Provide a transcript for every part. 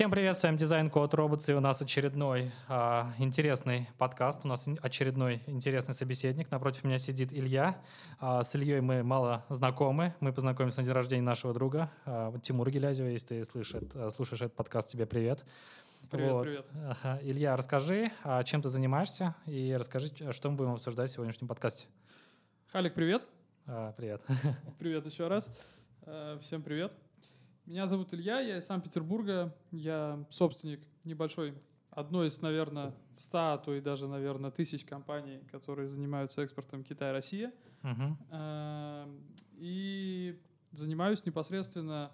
Всем привет, с вами Дизайн Код Роботс, и у нас очередной а, интересный подкаст, у нас очередной интересный собеседник. Напротив меня сидит Илья. А, с Ильей мы мало знакомы, мы познакомились на день рождения нашего друга а, Тимура Гелязева. Если ты слышишь, слушаешь этот подкаст, тебе привет. Привет, вот. привет. Илья, расскажи, чем ты занимаешься, и расскажи, что мы будем обсуждать в сегодняшнем подкасте. Халик, привет. А, привет. Привет еще раз. Э, всем привет. Меня зовут Илья, я из Санкт-Петербурга. Я собственник небольшой, одной из, наверное, ста, а то и даже, наверное, тысяч компаний, которые занимаются экспортом Китай-Россия. Uh-huh. И занимаюсь непосредственно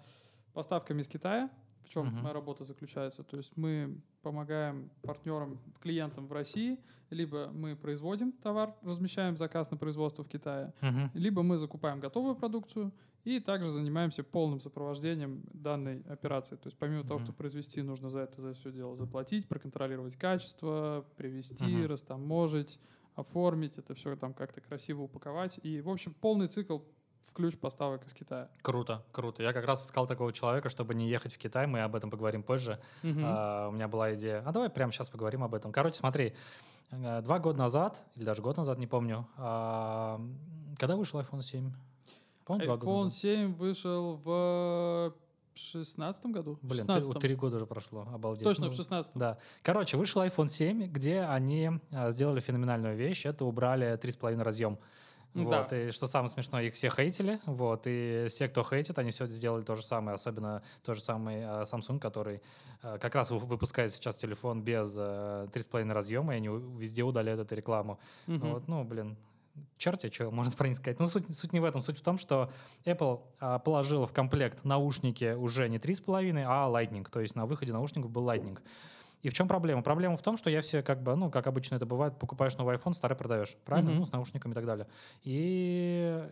поставками из Китая в чем uh-huh. моя работа заключается? То есть мы помогаем партнерам, клиентам в России, либо мы производим товар, размещаем заказ на производство в Китае, uh-huh. либо мы закупаем готовую продукцию и также занимаемся полным сопровождением данной операции. То есть помимо uh-huh. того, что произвести, нужно за это за все дело заплатить, проконтролировать качество, привезти, uh-huh. растаможить, оформить, это все там как-то красиво упаковать. И, в общем, полный цикл в ключ поставок из Китая. Круто, круто. Я как раз искал такого человека, чтобы не ехать в Китай, мы об этом поговорим позже. Угу. А, у меня была идея, а давай прямо сейчас поговорим об этом. Короче, смотри, э, два года назад, или даже год назад, не помню, а, когда вышел iPhone 7? Помню, iPhone 7 вышел в шестнадцатом году? Блин, 16 три года уже прошло, обалдеть. Точно, ну, в шестнадцатом. Да. Короче, вышел iPhone 7, где они а, сделали феноменальную вещь, это убрали 3,5 разъем. Вот, да. и что самое смешное, их все хейтили, вот, и все, кто хейтит, они все сделали то же самое, особенно тот же самый uh, Samsung, который uh, как раз выпускает сейчас телефон без uh, 3,5 разъема, и они везде удаляют эту рекламу. Угу. Вот, ну, блин, черти, что можно про них сказать. Ну, суть, суть не в этом. Суть в том, что Apple а, положила в комплект наушники уже не 3,5, а Lightning. То есть на выходе наушников был Lightning. И в чем проблема? Проблема в том, что я все как бы, ну, как обычно это бывает, покупаешь новый iPhone, старый продаешь, правильно? Mm-hmm. Ну, с наушниками и так далее. И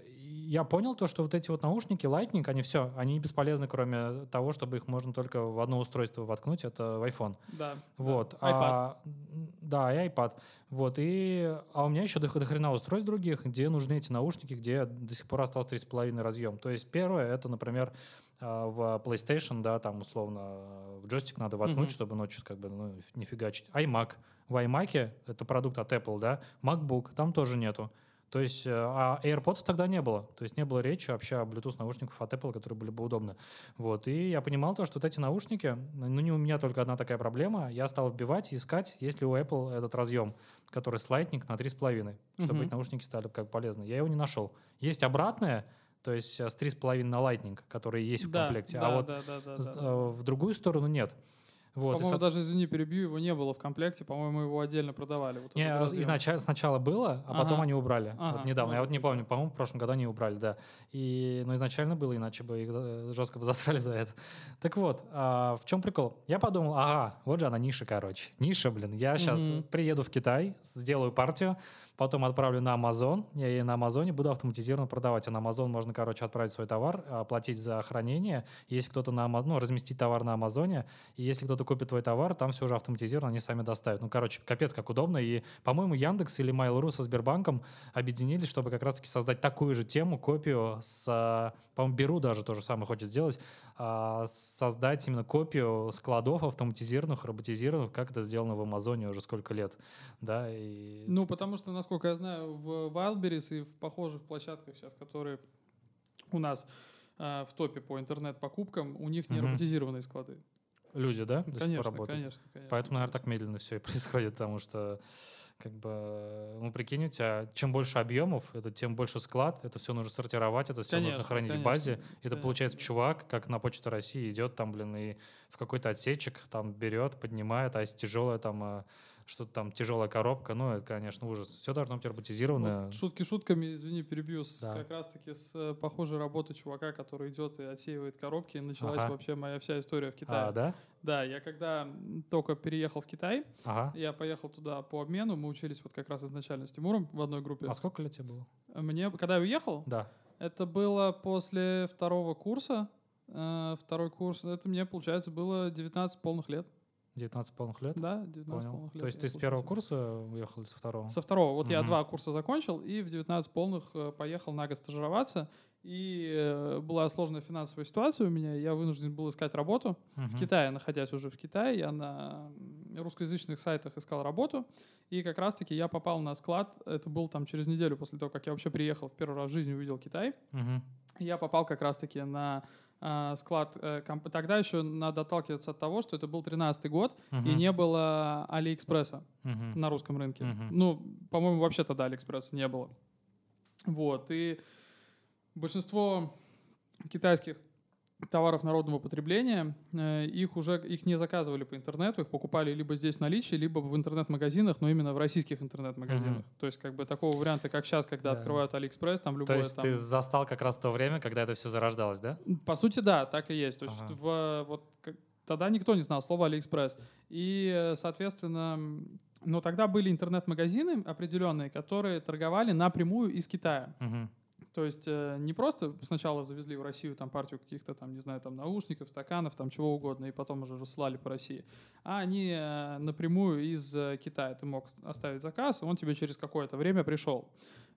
я понял то, что вот эти вот наушники Lightning, они все, они бесполезны, кроме того, чтобы их можно только в одно устройство воткнуть, это в iPhone. Да. Вот. Да. iPad. А, да, и iPad. Вот. И, а у меня еще до, до хрена устройств других, где нужны эти наушники, где до сих пор остался 3,5 разъем. То есть первое, это, например, а, в PlayStation, да, там условно в джойстик надо воткнуть, mm-hmm. чтобы ночью как бы ну, не фигачить. iMac. В iMac это продукт от Apple, да, MacBook, там тоже нету. То есть, э, а AirPods тогда не было. То есть не было речи вообще о Bluetooth наушниках от Apple, которые были бы удобны. Вот. И я понимал то, что вот эти наушники, ну не у меня только одна такая проблема, я стал вбивать и искать, есть ли у Apple этот разъем, который с Lightning на 3,5, чтобы uh-huh. эти наушники стали как полезны. Я его не нашел. Есть обратное, то есть э, с 3,5 на Lightning, которые есть в да, комплекте, а да, а вот да, да, да, да. Э, в другую сторону нет. Вот, по-моему, и, даже, извини, перебью, его не было в комплекте, по-моему, его отдельно продавали. Вот не, изначально, сначала было, а ага. потом они убрали. Ага, вот недавно, я вот не помню, по-моему, в прошлом году они убрали, да. И, ну, изначально было, иначе бы их э, жестко бы засрали за это. Так вот, а, в чем прикол? Я подумал, ага, вот же она ниша, короче. Ниша, блин, я сейчас угу. приеду в Китай, сделаю партию, потом отправлю на Amazon, я ей на Амазоне буду автоматизированно продавать. А на Amazon можно, короче, отправить свой товар, оплатить за хранение. Если кто-то на Amazon, ну, разместить товар на Амазоне, и если кто-то купит твой товар, там все уже автоматизировано, они сами доставят. Ну, короче, капец, как удобно. И, по-моему, Яндекс или Mail.ru со Сбербанком объединились, чтобы как раз-таки создать такую же тему, копию с, по-моему, Беру даже то же самое хочет сделать, а, создать именно копию складов автоматизированных, роботизированных, как это сделано в Амазоне уже сколько лет, да, и... Ну, потому что, насколько я знаю, в Wildberries и в похожих площадках сейчас, которые у нас э, в топе по интернет-покупкам, у них не угу. роботизированные склады. Люди, да? Конечно, конечно, конечно. Поэтому, наверное, так медленно все и происходит, потому что как бы, ну, прикинь, у тебя чем больше объемов, это тем больше склад, это все нужно сортировать, это все конечно, нужно хранить конечно, в базе. Это конечно. получается чувак, как на Почте России, идет там, блин, и в какой-то отсечек там берет, поднимает, а если тяжелая там а, что-то там тяжелая коробка, ну, это, конечно, ужас. Все должно быть роботизировано. Вот, шутки шутками, извини, перебью, с, да. как раз-таки с э, похожей работы чувака, который идет и отсеивает коробки, началась ага. вообще моя вся история в Китае. А, да? Да, я когда только переехал в Китай, ага. я поехал туда по обмену, мы учились вот как раз изначально с Тимуром в одной группе. А сколько лет тебе было? Мне, когда я уехал? Да. Это было после второго курса, э, второй курс, это мне, получается, было 19 полных лет. 19 полных лет? Да, 19 Понял. полных лет. То есть я ты с первого курса уехал или со второго? Со второго. Вот я Мгм. два курса закончил, и в 19 полных э, поехал на год стажироваться. И э, была сложная финансовая ситуация у меня, я вынужден был искать работу. В Мгм. Китае, находясь уже в Китае, я на русскоязычных сайтах искал работу, и как раз-таки я попал на склад, это был там через неделю после того, как я вообще приехал в первый раз в жизни, увидел Китай, Мгм. я попал как раз-таки на склад. э, комп- Тогда еще надо отталкиваться от того, что это был 13 год, и Мгм. не было Алиэкспресса Мгм. на русском рынке. Мгм. Ну, по-моему, вообще тогда Алиэкспресса не было. Вот, и большинство китайских товаров народного потребления, э, их уже их не заказывали по интернету, их покупали либо здесь в наличии, либо в интернет-магазинах, но именно в российских интернет-магазинах. Мгм. То есть как бы такого варианта, как сейчас, когда Да. открывают Алиэкспресс, там То любое есть там... ты застал как раз то время, когда это все зарождалось, да? По сути, да, так и есть. То есть Ага. в, вот, как- тогда никто не знал слова Алиэкспресс. И, соответственно, ну, тогда были интернет-магазины определенные, которые торговали напрямую из Китая. Мгм. То есть э, не просто сначала завезли в Россию там партию каких-то там, не знаю, там наушников, стаканов, там чего угодно, и потом уже расслали по России. А они э, напрямую из э, Китая. Ты мог оставить заказ, и он тебе через какое-то время пришел.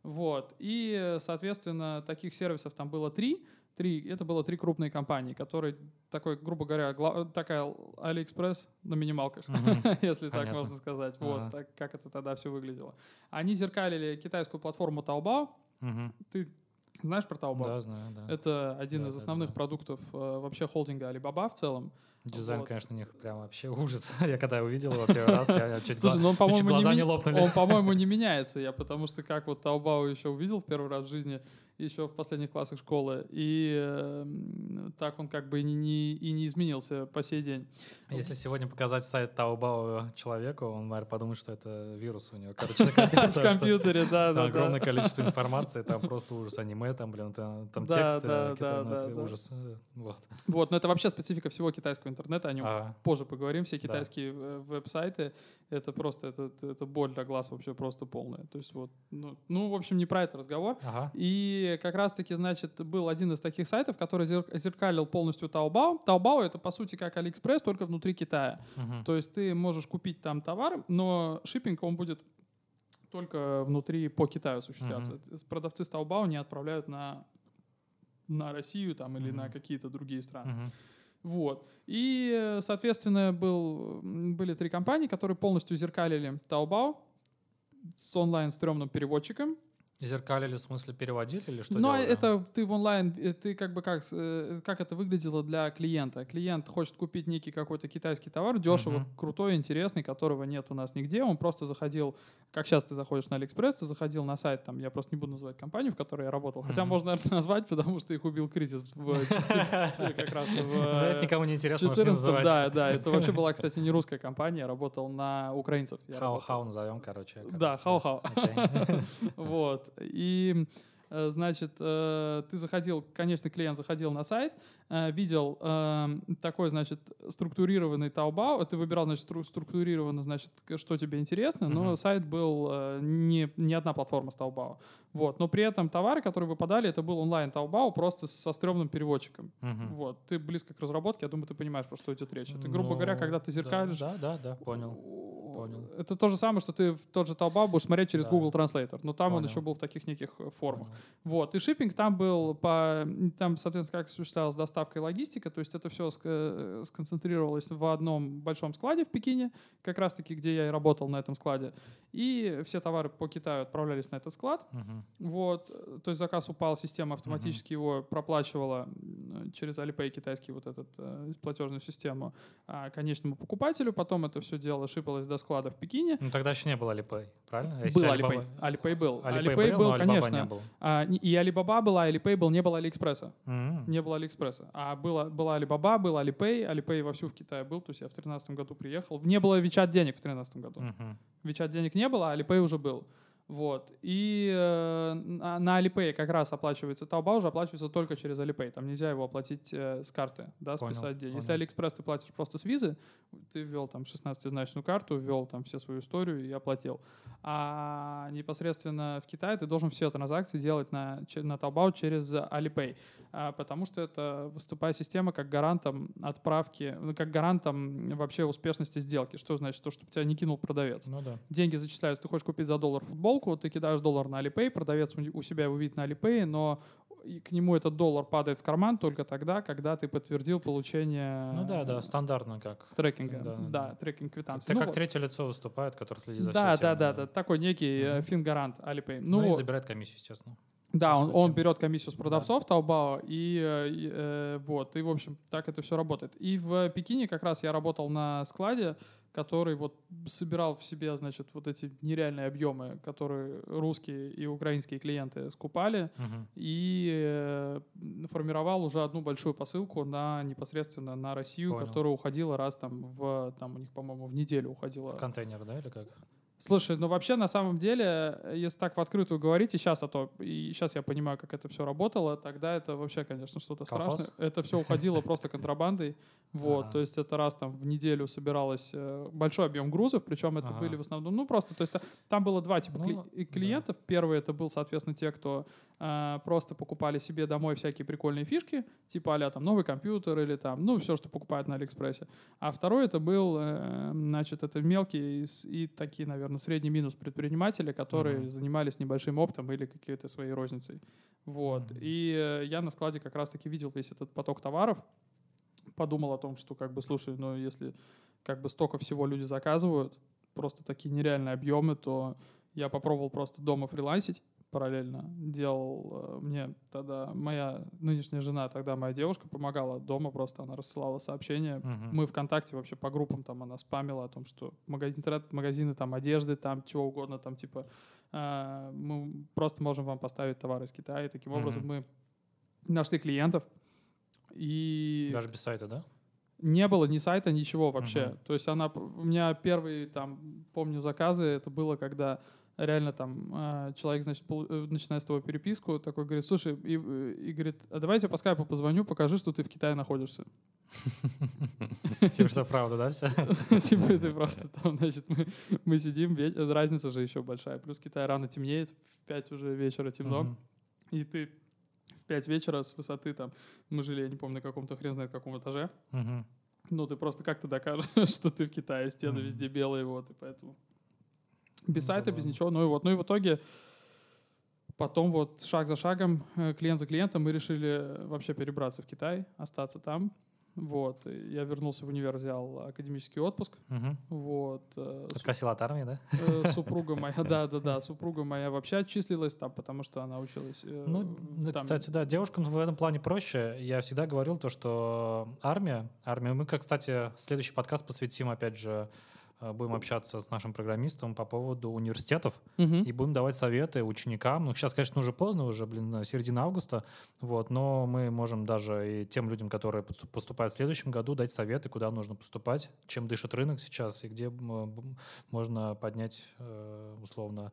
Вот. И, э, соответственно, таких сервисов там было три. Три, это было три крупные компании, которые такой, грубо говоря, гла- такая Алиэкспресс на минималках, Мгм. если так Понятно. можно сказать. Ага. Вот так, как это тогда все выглядело. Они зеркалили китайскую платформу Taobao. Мгм. Ты знаешь про Taobao? Да, знаю, да. Это один Да, из да, основных да. продуктов э, вообще холдинга Alibaba в целом. Дизайн, вот. конечно, у них прям вообще ужас. Я когда увидел его первый раз, я чуть Слушай, ну он, по-моему, не, не лопнули. он, по-моему, не меняется. Я потому что как вот Taobao еще увидел в первый раз в жизни, еще в последних классах школы, и э, так он как бы и не, и не изменился по сей день. Если сегодня показать сайт Taobao человеку, он, наверное, подумает, что это вирус у него. Короче, на компьютере. В что компьютере, да, да, огромное количество информации, там просто ужас. Аниме, там, блин, там там Да, текст, да, э, ужас. э, Вот. Вот, но это вообще специфика всего китайского интернета, о нем А, позже поговорим. Все китайские э, веб-сайты, это просто, это, это боль для глаз вообще просто полная. То есть вот, ну, ну, в общем, не про это разговор. Ага. И как раз-таки, значит, был один из таких сайтов, который зер- зеркалил полностью Taobao. Taobao — это, по сути, как AliExpress, только внутри Китая. Мгм. То есть ты можешь купить там товар, но шиппинг, он будет только внутри по Китаю осуществляться. С- Продавцы с Taobao не отправляют на, на Россию там, или на Мгм. какие-то другие страны. Мгм. Вот. И, соответственно, был, были три компании, которые полностью зеркалили Taobao с онлайн-стрёмным переводчиком. Зеркалили, в смысле, переводили или что Но делали? это ты в онлайн, э, ты как бы как, э, как это выглядело для клиента. Клиент хочет купить некий какой-то китайский товар, дешево, Мгм. крутой, интересный, которого нет у нас нигде. Он просто заходил, как сейчас ты заходишь на Алиэкспресс, ты заходил на сайт, там, я просто не буду называть компанию, в которой я работал. Хотя Мгм. можно, наверное, назвать, потому что их убил кризис как раз в Это никому не интересно, можешь не 14 называть. да, да, это вообще была, кстати, не русская компания, я работал на украинцев. Хау-хау назовем, короче. Да, хау-хау. Окей. Вот. И, э, значит, э, ты заходил, конечно, клиент заходил на сайт, э, видел э, такой, значит, структурированный Taobao, ты выбирал, значит, стру- структурированно, значит, что тебе интересно, но Мгм. сайт был не, не одна платформа с Taobao. Вот. Но при этом товары, которые выпадали, это был онлайн Taobao просто со стрёмным переводчиком. Мгм. Вот. Ты близко к разработке, я думаю, ты понимаешь, про что идет речь. Это, грубо говоря, Ну, когда ты зеркалишь Да, да, да, понял. Понял. Это то же самое, что ты в тот же Taobao будешь смотреть через Да. Google Translator, но там он Понял. еще был в таких неких э, формах. Понял. Вот. И шиппинг там был по... Там, соответственно, как осуществлялась доставка и логистика, то есть это все сконцентрировалось в одном большом складе в Пекине, как раз-таки, где я и работал на этом складе. И все товары по Китаю отправлялись на этот склад. Мгм. Вот, э, то есть заказ упал, система автоматически его проплачивала через Alipay китайский вот этот э, платежную систему а, конечному покупателю. Потом это все дело шипалось до склада в Пекине. Ну, тогда еще не было Alipay, правильно? А Был если Alipay. Alipay был. Alipay Alipay был, был, конечно. не был. А, и Alibaba была, Alipay был, не было Алиэкспресса. М. Не было Алиэкспресса. А было, была Alibaba, был Alipay. Alipay вовсю в Китае был. То есть я в 2013 году приехал. Не было WeChat денег в 2013 году. Мгм. WeChat денег не было, а Alipay уже был. Вот. И э, на Alipay как раз оплачивается Taobao уже оплачивается только через Alipay. Там нельзя его оплатить э, с карты, да, понял, списать деньги. Если AliExpress ты платишь просто с визы, ты ввел там 16-значную карту, ввел там все свою историю и оплатил. А непосредственно в Китае ты должен все транзакции делать на, на Taobao через Alipay, а, потому что это выступает система как гарантом отправки, ну, как гарантом вообще успешности сделки. Что значит? То, что тебя не кинул продавец. Ну да. Деньги зачисляются. Ты хочешь купить за доллар футболку, ты кидаешь доллар на Alipay, продавец у себя его видит на Alipay, но к нему этот доллар падает в карман только тогда, когда ты подтвердил получение... Ну да, да, стандартно как. Трекинга, да, да, да трекинг квитанции. Это ну, как вот. третье лицо выступает, который следит за да, всем. Да, да, да, такой некий mm-hmm. фингарант Alipay. Ну, ну и забирает комиссию, естественно. Да, он, он берет комиссию с продавцов да. Taobao, и, и э, вот, и, в общем, так это все работает. И в Пекине как раз я работал на складе, который вот собирал в себе, значит, вот эти нереальные объемы, которые русские и украинские клиенты скупали, uh-huh. и э, формировал уже одну большую посылку на непосредственно на Россию, Понял. которая уходила раз там в, там у них, по-моему, в неделю уходила. В контейнер, да, или как? Слушай, ну вообще на самом деле, если так в открытую говорить, и сейчас, а то, и сейчас я понимаю, как это все работало, тогда это вообще, конечно, что-то страшное. Это все уходило просто контрабандой. Вот, ага. то есть это раз там в неделю собиралось э, большой объем грузов, причем это ага. были в основном, ну просто, то есть там было два типа ну, клиентов. Да. Первый это был, соответственно, те, кто э, просто покупали себе домой всякие прикольные фишки, типа а там новый компьютер или там, ну все, что покупают на Алиэкспрессе. А второй это был, э, значит, это мелкие и, и такие, наверное, средний минус предприниматели, которые ага. занимались небольшим оптом или какой-то своей розницей. Вот. Ага. И э, я на складе как раз-таки видел весь этот поток товаров, подумал о том, что как бы, слушай, ну если как бы столько всего люди заказывают, просто такие нереальные объемы, то я попробовал просто дома фрилансить параллельно. Делал э, мне тогда моя нынешняя жена, тогда моя девушка помогала дома, просто она рассылала сообщения. Uh-huh. Мы ВКонтакте вообще по группам там она спамила о том, что магазин, интернет-магазины там одежды, там чего угодно, там типа э, мы просто можем вам поставить товары из Китая. И таким uh-huh. образом мы нашли клиентов, и... Даже без сайта, да? Не было ни сайта, ничего вообще. Uh-huh. То есть она... У меня первые, там, помню, заказы, это было, когда реально там а, человек, значит, э, начинает с тобой переписку, такой говорит, слушай, и, и говорит, а давайте по скайпу позвоню, покажи, что ты в Китае находишься. Типа, что правда, да, все? Типа, ты просто там, значит, мы сидим, разница же еще большая, плюс Китай рано темнеет, в 5 уже вечера темно, и ты 5 вечера с высоты там, мы жили, я не помню, на каком-то хрен знает каком этаже. Ну, ты просто как-то докажешь, что ты в Китае, стены везде белые, вот, и поэтому... Без ну, сайта, да, без ничего. Ну и вот, ну и в итоге потом вот шаг за шагом, э, клиент за клиентом мы решили вообще перебраться в Китай, остаться там. Вот. Я вернулся в универ, взял академический отпуск. Угу. Вот. Э, Откосил от армии, да? Э, супруга моя, да, да, да. Супруга моя вообще отчислилась там, потому что она училась. Э, ну, там. кстати, да, девушкам в этом плане проще. Я всегда говорил то, что армия, армия, мы, как, кстати, следующий подкаст посвятим, опять же, Э, будем общаться с нашим программистом по поводу университетов угу. и будем давать советы ученикам. Ну, сейчас, конечно, уже поздно, уже, блин, середина августа, вот, но мы можем даже и тем людям, которые поступают в следующем году, дать советы, куда нужно поступать, чем дышит рынок сейчас и где можно поднять, э, условно,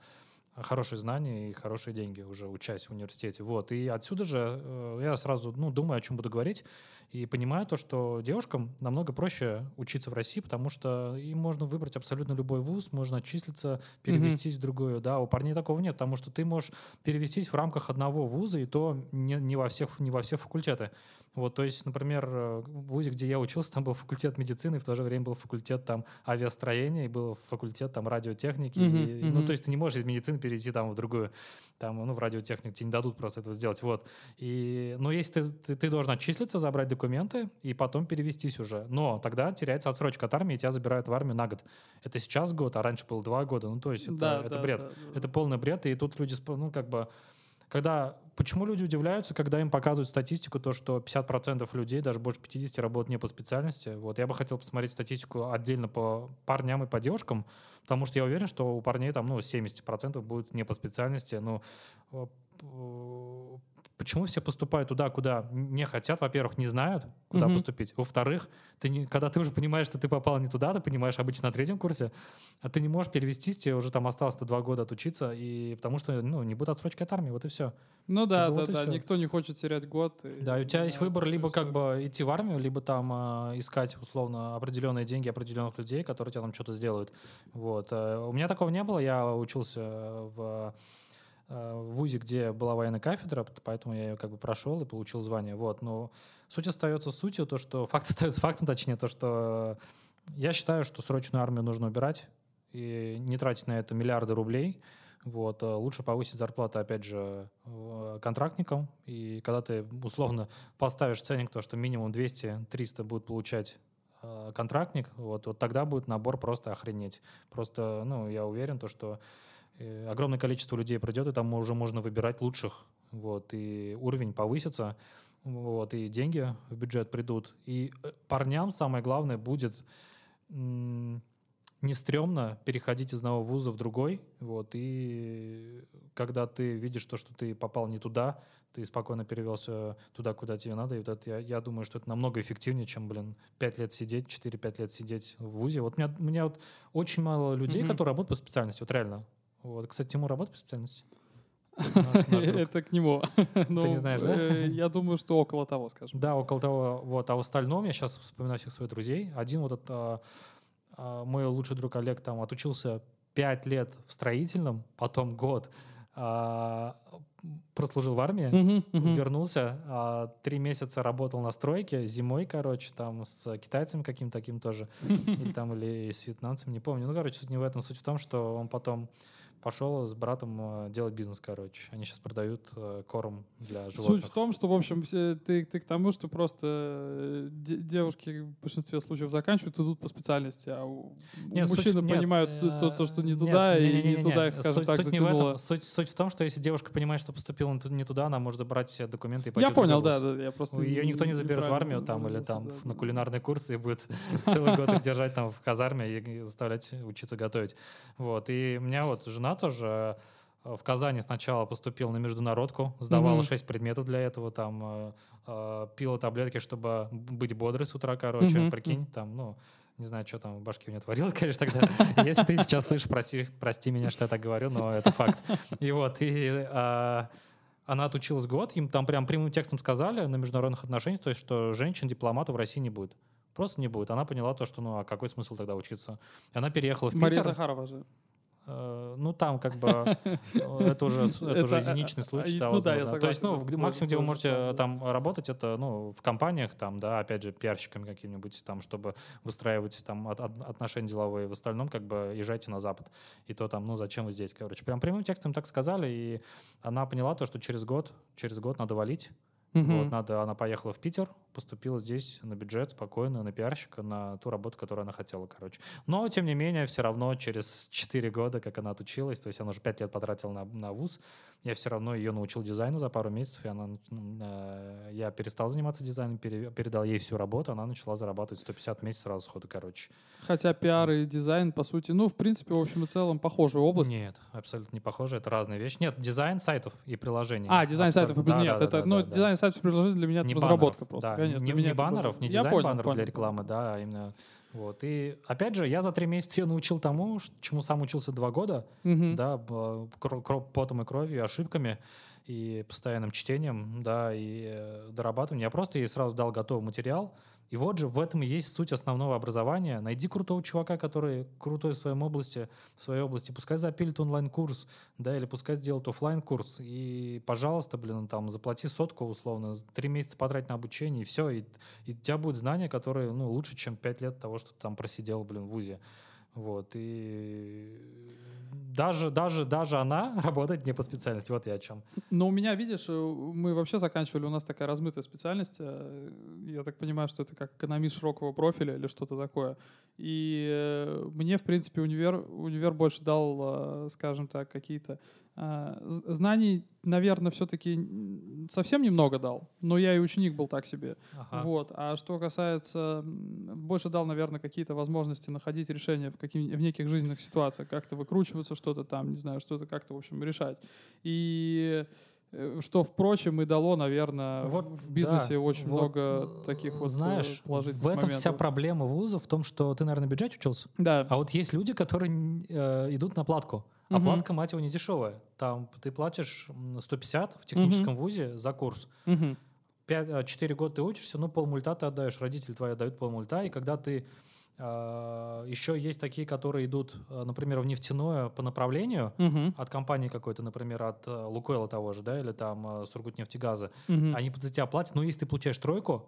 хорошие знания и хорошие деньги уже учась в университете. Вот. И отсюда же э, я сразу ну, думаю, о чем буду говорить. И понимаю то, что девушкам намного проще учиться в России, потому что им можно выбрать абсолютно любой вуз, можно отчислиться, перевестись mm-hmm. в другое. Да, у парней такого нет, потому что ты можешь перевестись в рамках одного вуза, и то не, не, во, всех, не во все факультеты. Вот, то есть, например, в ВУЗе, где я учился, там был факультет медицины, в то же время был факультет там авиастроения, и был факультет там радиотехники. Mm-hmm, и, mm-hmm. Ну, то есть ты не можешь из медицины перейти там в другую, там, ну, в радиотехнику, тебе не дадут просто это сделать. Вот. И, ну, если ты, ты, ты должен отчислиться, забрать документы и потом перевестись уже. Но тогда теряется отсрочка от армии, и тебя забирают в армию на год. Это сейчас год, а раньше было два года. Ну, то есть это, да, это да, бред. Да, да. Это полный бред, и тут люди, ну, как бы когда, почему люди удивляются, когда им показывают статистику, то, что 50% людей, даже больше 50 работают не по специальности. Вот я бы хотел посмотреть статистику отдельно по парням и по девушкам, потому что я уверен, что у парней там, ну, 70% будет не по специальности, ну, почему все поступают туда, куда не хотят, во-первых, не знают, куда угу. поступить. Во-вторых, ты не, когда ты уже понимаешь, что ты попал не туда, ты понимаешь обычно на третьем курсе, а ты не можешь перевестись, тебе уже там осталось-то два года отучиться, и потому что ну, не будет отсрочки от армии, вот и все. Ну да, да, вот да, никто не хочет терять год. И, да, и у тебя да, есть выбор либо как бы идти в армию, либо там э, искать условно определенные деньги определенных людей, которые тебе там что-то сделают. Вот. Э, у меня такого не было, я учился в Э, в ВУЗе, где была военная кафедра, поэтому я ее как бы прошел и получил звание. Вот. Но суть остается сутью, то, что факт остается фактом, точнее, то, что я считаю, что срочную армию нужно убирать и не тратить на это миллиарды рублей. Вот. Э, лучше повысить зарплату, опять же, контрактникам. И когда ты условно поставишь ценник, то, что минимум 200-300 будет получать э, контрактник, вот, вот тогда будет набор просто охренеть. Просто, ну, я уверен, то, что Э, огромное количество людей придет, и там уже можно выбирать лучших. Вот, и уровень повысится, вот, и деньги в бюджет придут. И э, парням самое главное будет не стрёмно переходить из одного вуза в другой, вот, и когда ты видишь то, что ты попал не туда, ты спокойно перевелся туда, куда тебе надо, и вот это, я, я думаю, что это намного эффективнее, чем, блин, 5 лет сидеть, 4-5 лет сидеть в ВУЗе. Вот у меня, у меня вот очень мало людей, mm-hmm. которые работают по специальности, вот реально. Вот. Кстати, Тимур работает по специальности? Это к нему. Ты не знаешь, да? Э, я думаю, что около того, скажем. Да, около того. Вот. А в остальном я сейчас вспоминаю всех своих друзей. Один вот этот а, а, мой лучший друг Олег там отучился пять лет в строительном, потом год а, прослужил в армии, вернулся, три месяца работал на стройке, зимой, короче, там с китайцами каким-то таким тоже, или там, или с вьетнамцами, не помню. Ну, короче, суть не в этом. Суть в том, что он потом пошел с братом э, делать бизнес, короче. Они сейчас продают э, корм для животных. Суть в том, что, в общем, ты, ты к тому, что просто э, девушки в большинстве случаев заканчивают, идут по специальности, а нет, мужчины суть, понимают нет, то, то, что не туда, нет, и не, не, не туда их, скажем суть, так, суть затянуло. Не в этом. Суть, суть в том, что если девушка понимает, что поступила не туда, она может забрать документы и пойти Я понял, да, да, я просто... Ее никто не заберет в армию там или там на кулинарные курсы и будет целый год их держать там в казарме и заставлять учиться готовить. Вот. И у меня вот жена тоже в Казани сначала поступил на международку, сдавала mm-hmm. 6 предметов для этого, там э, э, пила таблетки, чтобы быть бодрой с утра, короче, mm-hmm. прикинь, там, ну, не знаю, что там в башке у меня творилось, конечно, тогда. Если ты сейчас слышишь, прости, прости меня, что я так говорю, но это факт. И вот, и а, она отучилась год, им там прям прямым текстом сказали на международных отношениях, то есть, что женщин-дипломатов в России не будет. Просто не будет. Она поняла то, что, ну, а какой смысл тогда учиться? И она переехала в Питер. Мария Захарова же. Э, ну, там как бы это уже, это уже единичный случай. Да, ну, да, я согласен. То есть, ну, максимум, где вы можете там работать, это, ну, в компаниях, там, да, опять же, пиарщиками каким-нибудь, там, чтобы выстраивать там отношения деловые. В остальном, как бы, езжайте на Запад. И то там, ну, зачем вы здесь, короче. Прям прямым текстом так сказали, и она поняла то, что через год, через год надо валить, Угу. Вот, надо, она поехала в Питер, поступила здесь на бюджет спокойно, на пиарщика, на ту работу, которую она хотела, короче. Но, тем не менее, все равно через 4 года, как она отучилась, то есть она уже 5 лет потратила на, на вуз, я все равно ее научил дизайну за пару месяцев, и она, э, я перестал заниматься дизайном, пере, передал ей всю работу, она начала зарабатывать 150 в месяц сразу сходу, короче. Хотя пиар и дизайн, по сути, ну, в принципе, в общем и целом, похожие области. Нет, абсолютно не похожие, это разные вещи. Нет, дизайн сайтов и приложений. А, дизайн сайтов, да, нет, да, это, да, ну, дизайн сайтов и приложений для меня не это разработка просто. Да, Конечно, не, не баннеров, не дизайн понял, баннеров понял, для рекламы, да, а именно вот. И опять же, я за три месяца ее научил тому, чему сам учился два года, угу. да, потом и кровью, и ошибками и постоянным чтением, да, и э, дорабатыванием. Я просто ей сразу дал готовый материал. И вот же в этом и есть суть основного образования. Найди крутого чувака, который крутой в своем области, в своей области. Пускай запилит онлайн-курс, да, или пускай сделает офлайн курс И, пожалуйста, блин, там, заплати сотку условно, три месяца потратить на обучение, и все. И, и у тебя будет знания, которые, ну, лучше, чем пять лет того, что ты там просидел, блин, в ВУЗе. Вот, и даже, даже, даже она работает не по специальности. Вот я о чем. Но у меня, видишь, э, мы вообще заканчивали, у нас такая размытая специальность. Э, я так понимаю, что это как экономист широкого профиля или что-то такое. И э, мне, в принципе, универ, универ больше дал, скажем так, какие-то знаний, наверное, все-таки совсем немного дал, но я и ученик был так себе. Ага. Вот. А что касается, больше дал, наверное, какие-то возможности находить решения в, каким, в неких жизненных ситуациях, как-то выкручиваться, что-то там, не знаю, что-то как-то, в общем, решать. И Э, что, впрочем, и дало, наверное, вот, в бизнесе да, очень вот, много таких вот знаешь, положительных в этом моментов. вся проблема вуза в том, что ты, наверное, на бюджете учился. Да. А вот есть люди, которые э, идут на платку. А угу. платка, мать его, не дешевая. Там ты платишь 150 в техническом угу. вузе за курс. Угу. 5, 4 года ты учишься, ну, полмульта ты отдаешь, родители твои отдают полмульта, и когда ты а, еще есть такие, которые идут, э, например, в нефтяное по направлению угу. от компании какой-то, например, от э, Лукойла того же, да, или там э, Сургутнефтегаза. Угу. Они за тебя платят, но если ты получаешь тройку,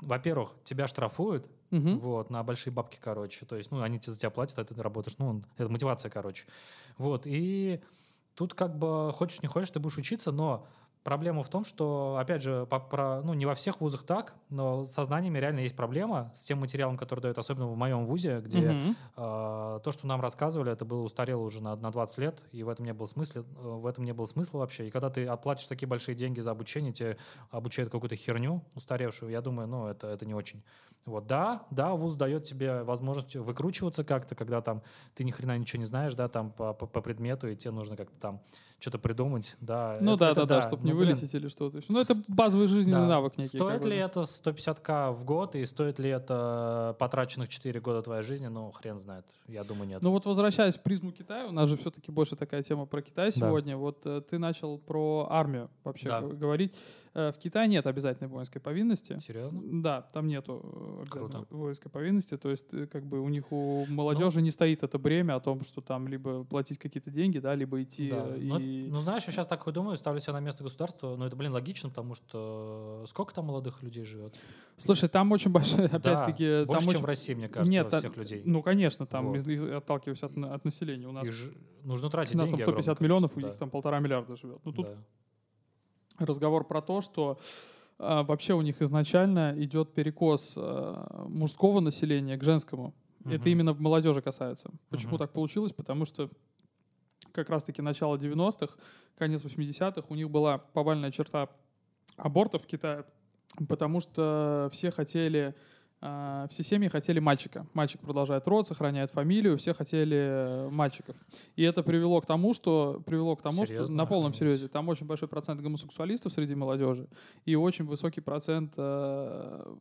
во-первых, тебя штрафуют, угу. вот, на большие бабки, короче. То есть, ну, они тебе за тебя платят, а ты работаешь. Ну, это мотивация, короче. Вот, и тут как бы хочешь не хочешь, ты будешь учиться, но Проблема в том, что, опять же, по, про, ну, не во всех вузах так, но со знаниями реально есть проблема с тем материалом, который дают, особенно в моем вузе, где угу. э, то, что нам рассказывали, это было устарело уже на, на 20 лет, и в этом не было смысла, в этом не было смысла вообще. И когда ты оплатишь такие большие деньги за обучение, тебе обучают какую-то херню устаревшую, я думаю, ну, это, это не очень. Вот, да, да, вуз дает тебе возможность выкручиваться как-то, когда там ты ни хрена ничего не знаешь, да, там по, по, по предмету, и тебе нужно как-то там что-то придумать, да. Ну это, да, это, да, да, чтобы не ну, вылететь или что-то еще. Ну это базовый жизненный да. навык некий. Стоит ли это 150к в год, и стоит ли это потраченных 4 года твоей жизни, ну хрен знает, я думаю нет. Ну вот возвращаясь в призму Китая, у нас же все-таки больше такая тема про Китай сегодня. Да. Вот э, ты начал про армию вообще да. говорить. Э, в Китае нет обязательной воинской повинности. Серьезно? Да, там нету э, Круто. воинской повинности. То есть, э, как бы у них у молодежи ну, не стоит это бремя о том, что там либо платить какие-то деньги, да, либо идти да. и. Ну, ну, знаешь, я сейчас такое думаю, ставлю себя на место государства, но это, блин, логично, потому что сколько там молодых людей живет? Слушай, там очень большая, опять-таки, больше, там чем очень... в России, мне кажется, нет, всех людей. Ну, конечно, там вот. из, из, отталкиваясь от, от населения, у нас ж... нужно тратить у нас деньги. там 150 миллионов, да. у них там полтора миллиарда живет. Ну тут да. Разговор про то, что а, вообще у них изначально идет перекос а, мужского населения к женскому. Угу. Это именно молодежи касается. Почему угу. так получилось? Потому что как раз-таки начало 90-х, конец 80-х, у них была повальная черта абортов в Китае, потому что все хотели все семьи хотели мальчика. Мальчик продолжает род, сохраняет фамилию, все хотели э, мальчиков. И это привело к тому, что привело к тому, Серьезно? что на полном серьезе там очень большой процент гомосексуалистов среди молодежи и очень высокий процент, э,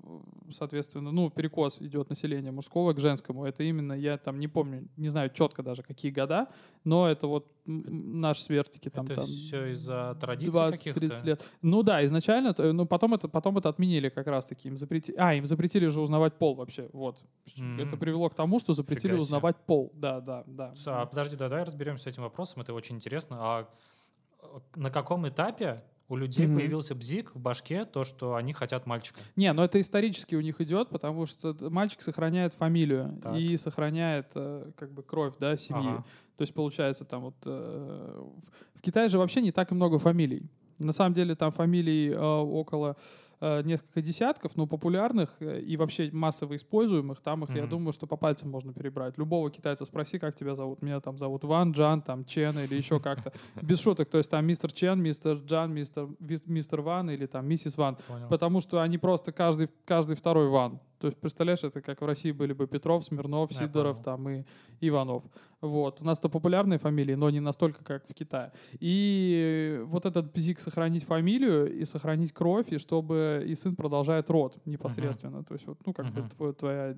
соответственно, ну перекос идет населения мужского к женскому. Это именно я там не помню, не знаю четко даже какие года, но это вот наш свертики там. Это там все из-за традиций 20-30 лет. Ну да, изначально, но потом это, потом это отменили как раз-таки. Им запретили, а, им запретили же узнавать пол вообще. Вот. Mm-hmm. Это привело к тому, что запретили Фига узнавать пол. Да, да, да. А, подожди, давай разберемся с этим вопросом. Это очень интересно. А на каком этапе у людей mm-hmm. появился бзик в башке, то, что они хотят мальчика. Не, но это исторически у них идет, потому что мальчик сохраняет фамилию так. и сохраняет э, как бы кровь, да, семьи. Ага. То есть получается там вот э, в Китае же вообще не так и много фамилий. На самом деле там фамилий э, около э, несколько десятков, но популярных э, и вообще массово используемых, там их, mm-hmm. я думаю, что по пальцам можно перебрать. Любого китайца спроси, как тебя зовут. Меня там зовут Ван, Джан, там Чен или еще как-то. Без шуток. То есть там мистер Чен, мистер Джан, мистер, мистер Ван или там миссис Ван. Потому что они просто каждый, каждый второй Ван. То есть, представляешь, это как в России были бы Петров, Смирнов, Сидоров там и Иванов. Вот. У нас-то популярные фамилии, но не настолько, как в Китае. И вот этот бзик сохранить фамилию и сохранить кровь, и чтобы и сын продолжает род непосредственно. Uh-huh. То есть, вот, ну, как uh-huh. бы твоя,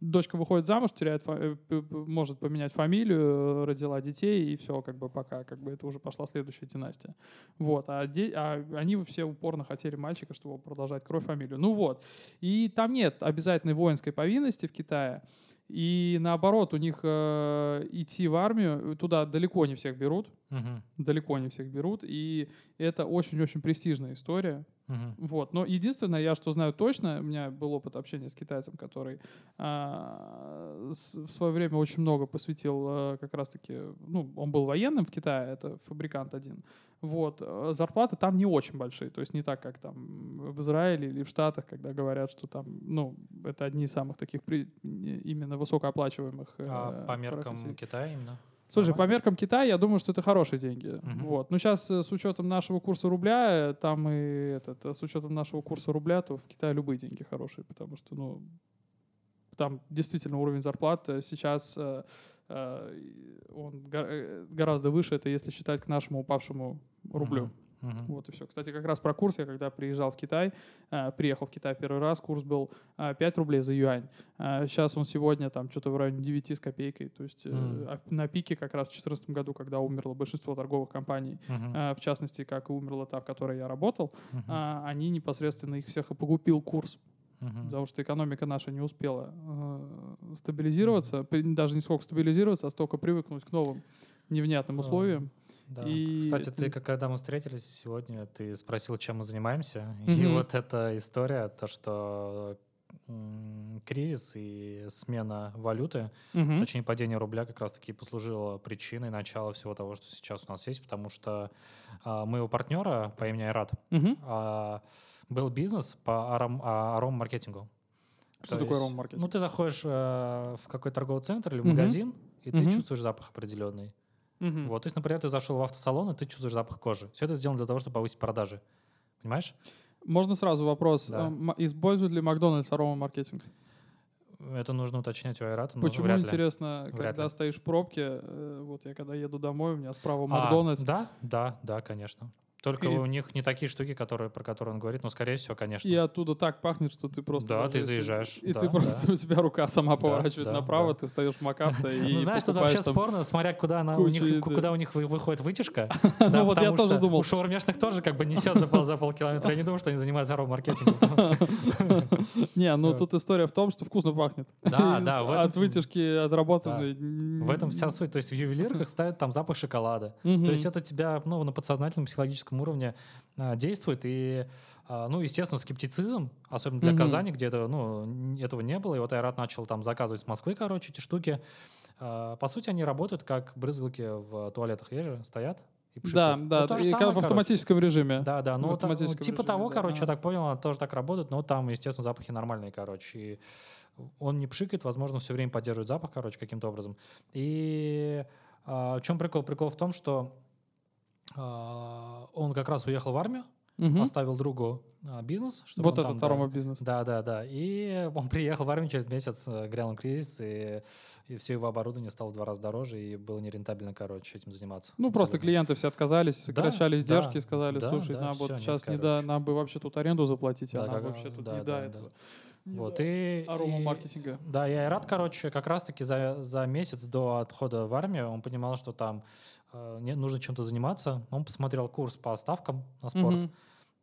дочка выходит замуж, теряет, э, может поменять фамилию, родила детей, и все, как бы пока, как бы это уже пошла следующая династия. Вот. А, де- а они все упорно хотели мальчика, чтобы продолжать кровь, фамилию. Ну вот. И там нет обязательной воинской повинности в Китае. И наоборот, у них э, идти в армию, туда далеко не всех берут. Uh-huh. Далеко не всех берут. И это очень-очень престижная история. Uh-huh. Вот. Но единственное, я что знаю точно, у меня был опыт общения с китайцем, который э, в свое время очень много посвятил э, как раз-таки, ну, он был военным в Китае, это фабрикант один. Вот. Э, зарплаты там не очень большие, то есть не так, как там в Израиле или в Штатах, когда говорят, что там, ну, это одни из самых таких при, именно высокооплачиваемых. Э, а по меркам профессий. Китая именно? Слушай, по меркам Китая, я думаю, что это хорошие деньги. Uh-huh. Вот. Но сейчас э, с учетом нашего курса рубля, там и этот, с учетом нашего курса рубля, то в Китае любые деньги хорошие, потому что, ну, там действительно уровень зарплат сейчас он гораздо выше, это если считать к нашему упавшему рублю. Угу. Вот и все. Кстати, как раз про курс я когда приезжал в Китай, э, приехал в Китай первый раз, курс был э, 5 рублей за юань. Э, сейчас он сегодня там что-то в районе 9 с копейкой. То есть э, mm. на пике как раз в 2014 году, когда умерло большинство торговых компаний, э, в частности, как и умерла та, в которой я работал, э, они непосредственно их всех и погубил курс. Uh-huh. Потому что экономика наша не успела э, стабилизироваться, даже не сколько стабилизироваться, а столько привыкнуть к новым невнятным uh-huh. условиям. Да. И... Кстати, ты, когда мы встретились сегодня, ты спросил, чем мы занимаемся. Mm-hmm. И вот эта история, то, что кризис и смена валюты, mm-hmm. точнее падение рубля как раз-таки послужило причиной начала всего того, что сейчас у нас есть, потому что а, моего партнера по имени Айрат mm-hmm. а, был бизнес по аром, а, аром-маркетингу. Что То такое аром-маркетинг? Ну, ты заходишь а, в какой-то торговый центр или в mm-hmm. магазин, и mm-hmm. ты чувствуешь запах определенный. Угу. Вот, то есть, например, ты зашел в автосалон, и ты чувствуешь запах кожи. Все это сделано для того, чтобы повысить продажи. Понимаешь? Можно сразу вопрос. Да. Эм, использует ли Макдональдс арома-маркетинг? Это нужно уточнять у Айрата. Почему, вряд интересно, вряд когда ли. стоишь в пробке, э, вот я когда еду домой, у меня справа а, Макдональдс. Да, да, да, конечно. Только и... у них не такие штуки, которые, про которые он говорит, но, скорее всего, конечно. И оттуда так пахнет, что ты просто... Да, ты заезжаешь. И да, ты просто, да. у тебя рука сама поворачивает да, направо, да. ты встаешь в МакАвто и Ну, знаешь, тут вообще спорно, смотря куда, она, у них, куда у них выходит вытяжка. Ну, вот я тоже думал. У шаурмешных тоже как бы несет за полкилометра. Я не думаю, что они занимаются маркетингом. Не, ну тут история в том, что вкусно пахнет. Да, да. От вытяжки отработанной. В этом вся суть. То есть в ювелирках ставят там запах шоколада. То есть это тебя ну, на подсознательном психологическом уровне а, действует. И, а, ну, естественно, скептицизм, особенно для mm-hmm. Казани, где это, ну, этого не было. И вот Айрат начал там заказывать с Москвы, короче, эти штуки. А, по сути, они работают как брызгалки в туалетах. Есть же, стоят. И да, да, ну, и самое, в автоматическом короче. режиме. Да, да, ну, вот, ну типа режиме, того, да, короче, я так понял, она тоже так работает, но там, естественно, запахи нормальные, короче. И он не пшикает, возможно, все время поддерживает запах, короче, каким-то образом. И а, в чем прикол? Прикол в том, что он как раз уехал в армию, угу. оставил другу а, бизнес. Вот этот там, бизнес. Да, да, да. И он приехал в армию через месяц, э, грянул кризис, и, и все его оборудование стало в два раза дороже, и было нерентабельно, короче, этим заниматься. Ну, просто клиенты все отказались, сокращали да, издержки, да, сказали, да, слушай, да, нам вот сейчас нет, не до, нам бы вообще тут аренду заплатить, а да, а нам вообще тут да, не да, до да, этого. Да. Вот, и, Арома маркетинга. Да, я и рад, короче, как раз-таки за, за месяц до отхода в армию он понимал, что там э, не, нужно чем-то заниматься. Он посмотрел курс по ставкам на спорт. Угу.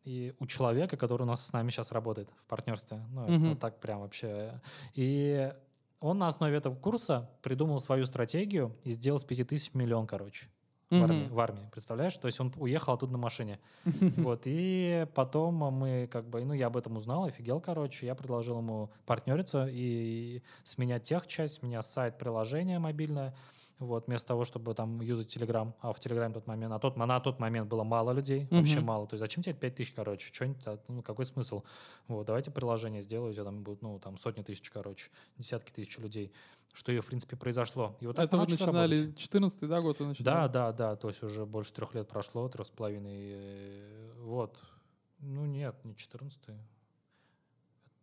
И у человека, который у нас с нами сейчас работает в партнерстве, ну, угу. это так прям вообще. И он на основе этого курса придумал свою стратегию и сделал с 5000 миллион, короче. В, армии, в армии, представляешь? То есть он уехал оттуда на машине. Вот, и потом мы как бы, ну, я об этом узнал, офигел, короче. Я предложил ему партнериться и сменять тех часть, сменять сайт, приложение мобильное. Вот, вместо того, чтобы там юзать Telegram, а в Telegram тот момент, а тот, на тот момент было мало людей, mm-hmm. вообще мало. То есть зачем тебе 5 тысяч, короче, что-нибудь, а, ну, какой смысл? Вот, давайте приложение сделаю, у тебя там будут, ну, там сотни тысяч, короче, десятки тысяч людей, что и, в принципе, произошло. И вот это вы начинали 14 да, год вы начинали? Да, да, да, то есть уже больше трех лет прошло, трех с половиной, э, вот. Ну, нет, не 14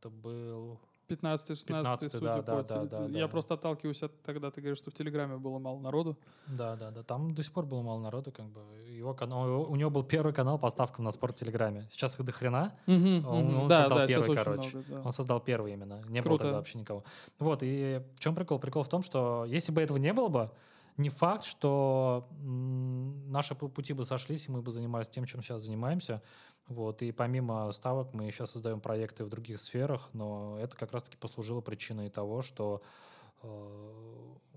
это был 15-16, судя да, по... Да, да, да, я да. просто отталкиваюсь от тогда, ты говоришь, что в Телеграме было мало народу. Да, да, да, там до сих пор было мало народу, как бы. Его канал, у него был первый канал по ставкам на спорт в Телеграме. Сейчас их до хрена. Угу, он, он да, создал да, первый, короче. Много, да. Он создал первый именно. Не Круто. было тогда вообще никого. Вот, и в чем прикол? Прикол в том, что если бы этого не было бы, не факт, что наши пути бы сошлись, и мы бы занимались тем, чем сейчас занимаемся. Вот, и помимо ставок мы сейчас создаем проекты в других сферах, но это как раз-таки послужило причиной того, что э,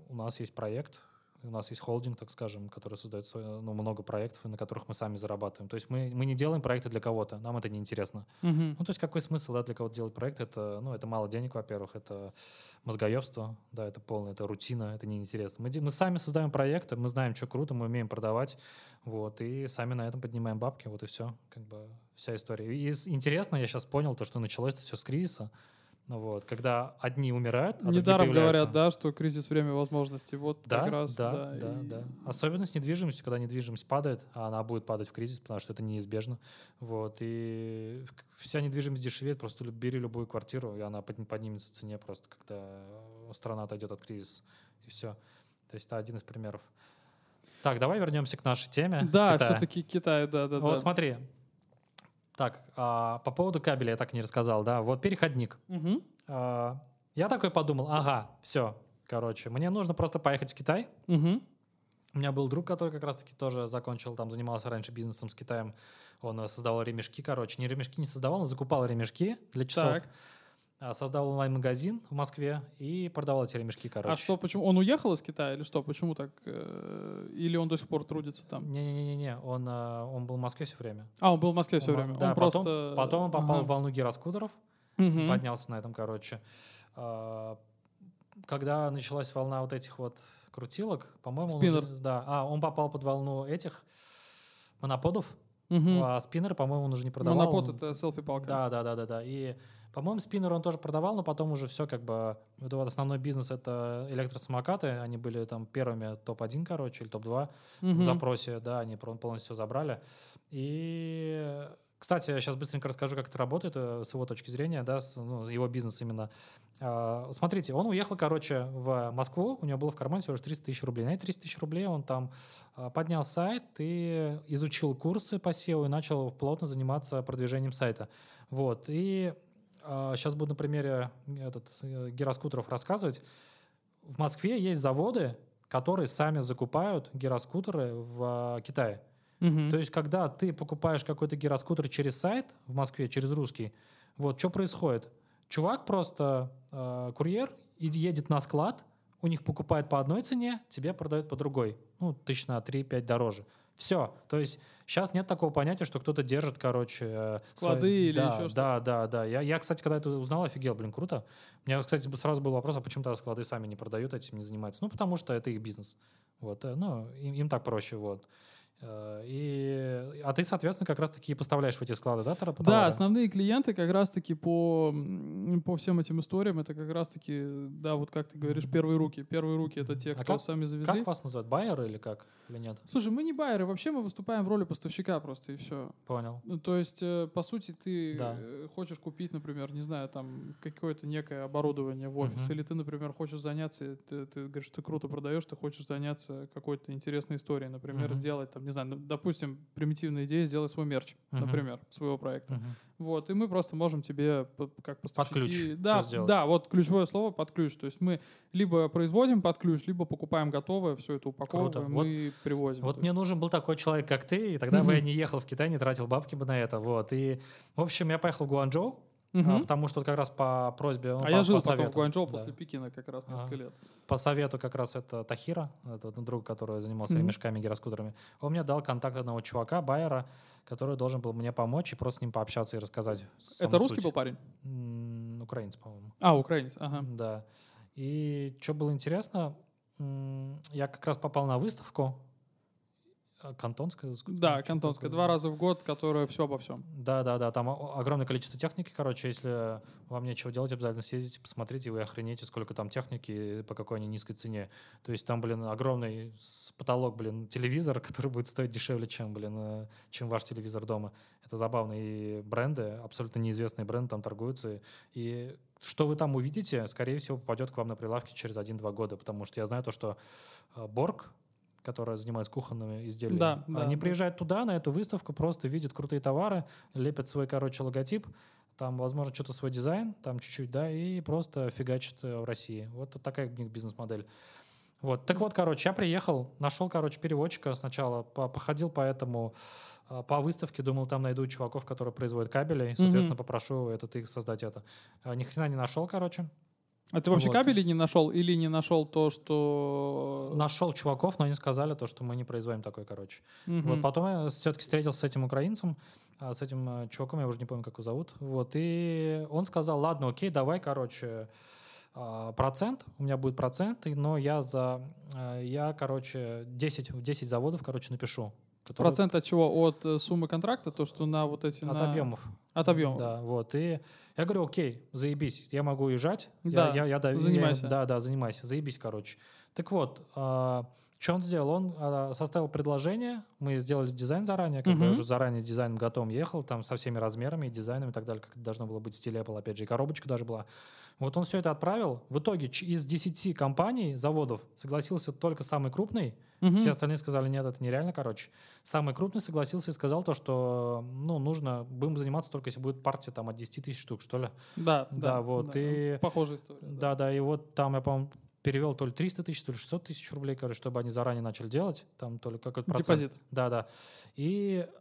у нас есть проект, у нас есть холдинг, так скажем, который создает ну, много проектов, на которых мы сами зарабатываем. То есть мы, мы не делаем проекты для кого-то, нам это неинтересно. Uh-huh. Ну, то есть какой смысл да, для кого-то делать проект? Это, ну, это мало денег, во-первых, это мозгоебство, да, это полное, это рутина, это неинтересно. Мы, мы сами создаем проекты, мы знаем, что круто, мы умеем продавать, вот, и сами на этом поднимаем бабки, вот и все, как бы вся история. И интересно, я сейчас понял то, что началось это все с кризиса, вот, когда одни умирают, а Недаром говорят, да, что кризис время возможностей. Вот да, как раз. Да, да, да, и... да. Особенно с недвижимостью, когда недвижимость падает, а она будет падать в кризис, потому что это неизбежно. Вот, и вся недвижимость дешевеет, просто бери любую квартиру, и она поднимется в цене просто, когда страна отойдет от кризиса. И все. То есть это один из примеров. Так, давай вернемся к нашей теме. Да, все-таки Китай, да, да, Вот да. смотри. Так, а, по поводу кабеля я так и не рассказал, да. Вот переходник. Мгм. А, я такой подумал, ага, все, короче, мне нужно просто поехать в Китай. Мгм. У меня был друг, который как раз-таки тоже закончил, там занимался раньше бизнесом с Китаем. Он э, создавал ремешки, короче. Не ремешки не создавал, он закупал ремешки для часов. Так. А, Создал онлайн-магазин в Москве и продавал эти ремешки, короче. А что, почему? Он уехал из Китая или что? Почему так? э, Или он до сих пор трудится там? Не-не-не, он, э, он был в Москве все время. А, он был в Москве все Он, время. Да, он потом, просто... потом он попал Ага. в волну гироскутеров, Мгм. поднялся на этом, короче. А, Когда началась волна вот этих вот крутилок, по-моему, он Спиннер. уже- да, а он попал под волну этих моноподов, Мгм. а спиннеры, по-моему, он уже не продавал. Монопод Он- это селфи-палка. Да, да, да, да, да. По-моему, спиннер он тоже продавал, но потом уже все как бы... Вот вот основной бизнес — это электросамокаты. Они были там первыми топ-1, короче, или топ-2 Мгм. в запросе. Да, они полностью забрали. И, кстати, я сейчас быстренько расскажу, как это работает э, с его точки зрения, да, с, ну, его бизнес именно. А, Смотрите, он уехал, короче, в Москву, у него было в кармане всего лишь 300 тысяч рублей. На эти 300 тысяч рублей он там а, поднял сайт и изучил курсы по SEO и начал плотно заниматься продвижением сайта. Вот. И сейчас буду на примере этот, э, гироскутеров рассказывать. В Москве есть заводы, которые сами закупают гироскутеры в а, Китае. Мгм. То есть, когда ты покупаешь какой-то гироскутер через сайт в Москве, через русский, вот что происходит? Чувак просто э, курьер и едет на склад, у них покупает по одной цене, тебе продают по другой. Ну, тысяч на 3-5 дороже. Все. То есть сейчас нет такого понятия, что кто-то держит, короче... э, Склады свои- или да, еще что-то. Да, да, да. Я, я, кстати, когда это узнал, офигел, блин, круто. У меня, кстати, сразу был вопрос, а почему тогда склады сами не продают, этим не занимаются? Ну, потому что это их бизнес. Вот, э, ну, им, им так проще, вот. Э, И, а ты, соответственно, как раз-таки поставляешь в эти склады, да, товар- Да, товары? основные клиенты как раз-таки по, по всем этим историям, это как раз-таки, да, вот как ты говоришь, первые руки. Первые руки — это те, А кто как- сами завезли. Как вас называют? Байеры или как? Или нет? Слушай, мы не байеры, вообще мы выступаем в роли поставщика просто, и все. Понял. Ну, то есть, э, по сути, ты Да. э, хочешь купить, например, не знаю, там какое-то некое оборудование в офис, Мгм. или ты, например, хочешь заняться, ты, ты говоришь, ты круто продаешь, ты хочешь заняться какой-то интересной историей, например, Мгм. сделать, там, не знаю, допустим, примитивная идея, сделать свой мерч, Мгм. например, своего проекта. Мгм. Вот, и мы просто можем тебе как поставщики... ключ Да, да, вот ключевое слово под ключ. То есть мы либо производим под ключ, либо покупаем готовое, все это упаковываем Вот- и привозим. Вот мне нужен был такой человек, как ты, и тогда бы я не ехал в Китай, не тратил бабки бы на это. Вот. И, в общем, я поехал в Гуанчжоу, Мгм. а, потому что как раз по просьбе... ну, А по- я по жил потом в совету, Гуанчжоу да. после Пекина как раз несколько лет. По совету как раз это Тахира, это друг, который занимался Мгм. ремешками, гироскутерами. Он мне дал контакт одного чувака, Байера, который должен был мне помочь и просто с ним пообщаться и рассказать. Это русский суть. был парень? М, Украинец, по-моему. А, украинец, ага. Да. И что было интересно, я как раз попал на выставку Кантонская. ск- Да, что-то кантонская. Два раза в год, которая все обо всем. Да, да, да, там огромное количество техники, короче, если вам нечего делать, обязательно съездите, посмотрите, и вы охренеете, сколько там техники, по какой они низкой цене. То есть там, блин, огромный потолок, блин, телевизор, который будет стоить дешевле, чем, блин, э, чем ваш телевизор дома. Это забавно. И бренды, абсолютно неизвестные бренды там торгуются. И что вы там увидите, скорее всего, попадет к вам на прилавки через 1-2 года, потому что я знаю то, что э, Борг, которая занимается кухонными изделиями, Да, да, они да. приезжают туда, на эту выставку, просто видят крутые товары, лепят свой, короче, логотип, там, возможно, что-то свой дизайн, там чуть-чуть, да, и просто фигачат э, в России. Вот такая у них бизнес-модель. Вот, так вот, короче, я приехал, нашел, короче, переводчика сначала, по- походил по этому, э, по выставке, думал, там найду чуваков, которые производят кабели, и, соответственно, Мгм. попрошу этот их создать это. А, Ни хрена не нашел, короче. А ты вообще Вот. кабели не нашел или не нашел то, что... Нашел чуваков, но они сказали то, что мы не производим такой, короче. Мгм. Вот потом я все-таки встретился с этим украинцем, а, с этим э, чуваком, я уже не помню, как его зовут. Вот, и он сказал, ладно, окей, давай, короче, а, процент, у меня будет процент, но я за, э, я, короче, 10, в 10 заводов, короче, напишу. Которые- Процент от чего? От э, суммы контракта, то, что на вот эти... От на- объемов. От объемов. Да, вот. И я говорю, окей, заебись, я могу уезжать. Да, я, я, я, дав- я- занимайся. да, да, занимайся, заебись, короче. Так вот, а, что он сделал? Он составил предложение, мы сделали дизайн заранее, как бы Мгм. уже заранее дизайн готовым ехал, там со всеми размерами и дизайном и так далее, как это должно было быть в стиле Apple, опять же, и коробочка даже была. Вот он все это отправил. В итоге из 10 компаний, заводов, согласился только самый крупный, Мгм. все остальные сказали, нет, это нереально, короче. Самый крупный согласился и сказал то, что, ну, нужно, будем заниматься только если будет партия там от 10 тысяч штук, что ли. Да, Да, вот, и- Похожая история. Да, да, и вот там я, по-моему, перевел то ли 300 тысяч, то ли 600 тысяч рублей, короче, чтобы они заранее начали делать, там то ли какой-то процент. Депозит. Да, да. И э,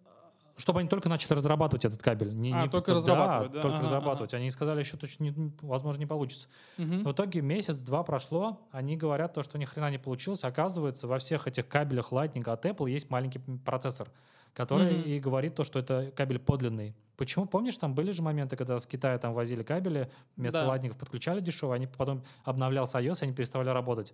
чтобы они только начали разрабатывать этот кабель. Не, А, не только разрабатывать, да? только Ага, разрабатывать. Они сказали, еще точно, не- возможно, не получится. Мгм. В итоге месяц-два прошло, они говорят то, что ни хрена не получилось. Оказывается, во всех этих кабелях Lightning от Apple есть маленький процессор, который Мгм. и говорит то, что это кабель подлинный. Почему? Помнишь, там были же моменты, когда с Китая там возили кабели, вместо Да. Lightning подключали дешево, они потом обновлялся iOS, и они переставали работать.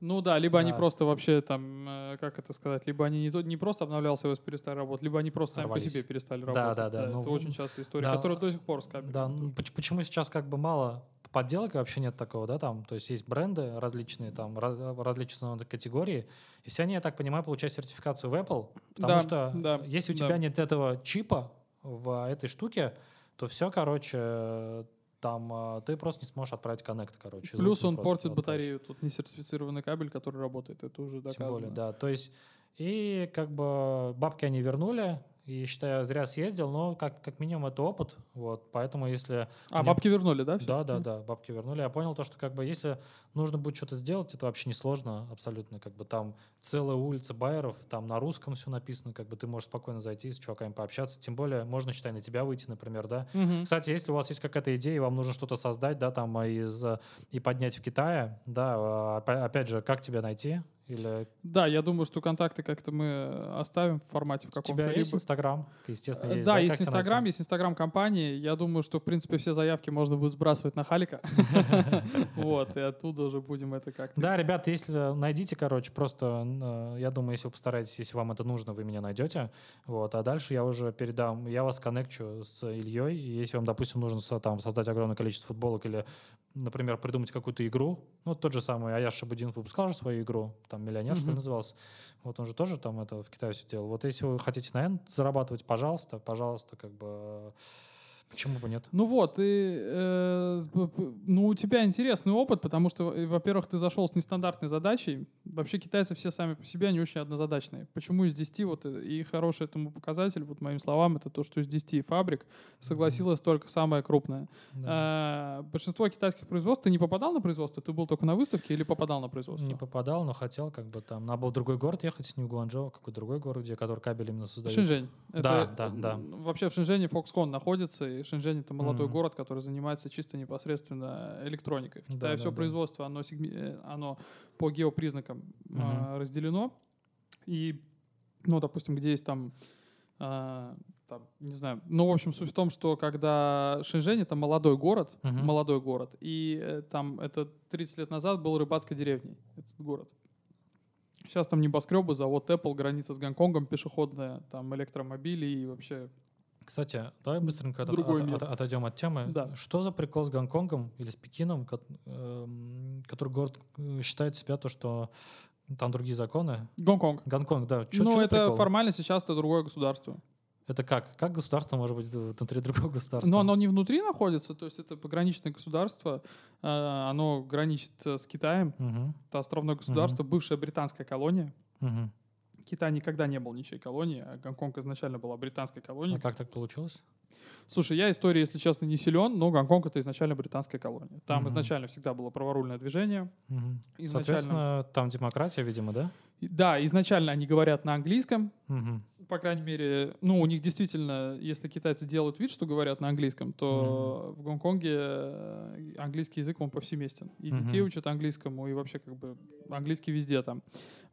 Ну да, либо они Да. просто вообще там, э, как это сказать, либо они не, не просто обновлялся iOS, перестали работать, либо они просто сами Порвались. по себе перестали Да, работать. да, да, ну, это в- очень частая история, да, которая до сих пор с кабелем. Да, ну, поч- почему сейчас как бы мало подделок вообще нет такого, да, там, то есть есть бренды различные, там, раз- различные категории, и все они, я так понимаю, получают сертификацию в Apple, потому Да, что да, если у да. тебя нет этого чипа в этой штуке, то все, короче, там э, ты просто не сможешь отправить коннект, короче. Плюс он портит батарею. Тут не сертифицированный кабель, который работает. Это уже доказано. Тем более, да. То есть, и как бы бабки они вернули, и считаю, зря съездил, но как, как минимум это опыт, вот, поэтому если... А, мне- бабки вернули, да? Да, да, да, бабки вернули. Я понял то, что как бы если нужно будет что-то сделать, это вообще не сложно абсолютно. Как бы там целая улица байеров, там на русском все написано, как бы ты можешь спокойно зайти с чуваками пообщаться. Тем более можно, считай, на тебя выйти, например, да. Мгм. Кстати, если у вас есть какая-то идея, и вам нужно что-то создать, да, там а, из э, и поднять в Китае, да, а, опя- опять же, как тебя найти? Или Да, я думаю, что контакты как-то мы оставим в формате в у каком-то. тебя есть Инстаграм? Естественно, Э, есть. Да, Как есть? Инстаграм, есть Инстаграм компании. Я думаю, что, в принципе, все заявки можно будет сбрасывать на Халика. Вот, и оттуда уже будем это как-то... Да, ребят, если найдите, короче, просто, э, я думаю, если вы постараетесь, если вам это нужно, вы меня найдете. Вот, а дальше я уже передам, я вас коннекчу с Ильей, если вам, допустим, нужно там, создать огромное количество футболок или, например, придумать какую-то игру, ну, тот же самый Аяш Шабудинов выпускал же свою игру, там, «Миллионер», что ли, Мгм. назывался. Вот он же тоже там это в Китае все делал. Вот если вы хотите на N зарабатывать, пожалуйста, пожалуйста, как бы, почему бы нет? Ну вот, и, э, ну, у тебя интересный опыт, потому что, э, во-первых, ты зашел с нестандартной задачей. Вообще китайцы все сами по себе, они очень однозадачные. Почему из 10, вот, э, и хороший этому показатель, вот моим словам, это то, что из 10 фабрик согласилась только самая крупная. Да. А, большинство китайских производств, ты не попадал на производство? Ты был только на выставке или попадал на производство? Не попадал, но хотел, как бы там. Надо было в другой город ехать, не в Гуанчжоу, а какой другой город, где который кабель именно создает. Шэньчжэнь. Да, Это, да, да. Вообще в Шэньчжэне Foxconn находится, и Шэньчжэнь это молодой Мгм. город, который занимается чисто непосредственно электроникой. В Да, Китае да, все да. производство, оно, сегме- э, оно по геопризнакам а, разделено. И, ну, допустим, где есть там, а, там, не знаю, ну, в общем, суть в том, что когда Шэньчжэнь это молодой город, Мгм. молодой город, и э, там это 30 лет назад был рыбацкой деревней, этот город. Сейчас там небоскребы, завод Apple, граница с Гонконгом, пешеходная, там электромобили и вообще... Кстати, давай быстренько от- Другой от- мир. от- отойдем от темы. Да. Что за прикол с Гонконгом или с Пекином, эм, который город э, считает себя то, что там другие законы? Гонконг. Гонконг, да. Чё- ну, чё это прикол? формально сейчас это другое государство. Это как? Как государство может быть внутри другого государства? Но оно не внутри находится, то есть это пограничное государство, э, оно граничит э, с Китаем, Мгм, это островное государство, бывшая британская колония. мгм. Китай никогда не был ничьей колонией, а Гонконг изначально была британской колонией. А как так получилось? Слушай, я истории, если честно, не силен, но Гонконг это изначально британская колония. Там Мгм. изначально всегда было праворульное движение. Мгм. Изначально- Соответственно, там демократия, видимо, да? Да, изначально они говорят на английском, Мгм. по крайней мере, ну, у них действительно, если китайцы делают вид, что говорят на английском, то в Гонконге э, английский язык, он повсеместен. И Мгм. детей учат английскому, и вообще как бы английский везде там.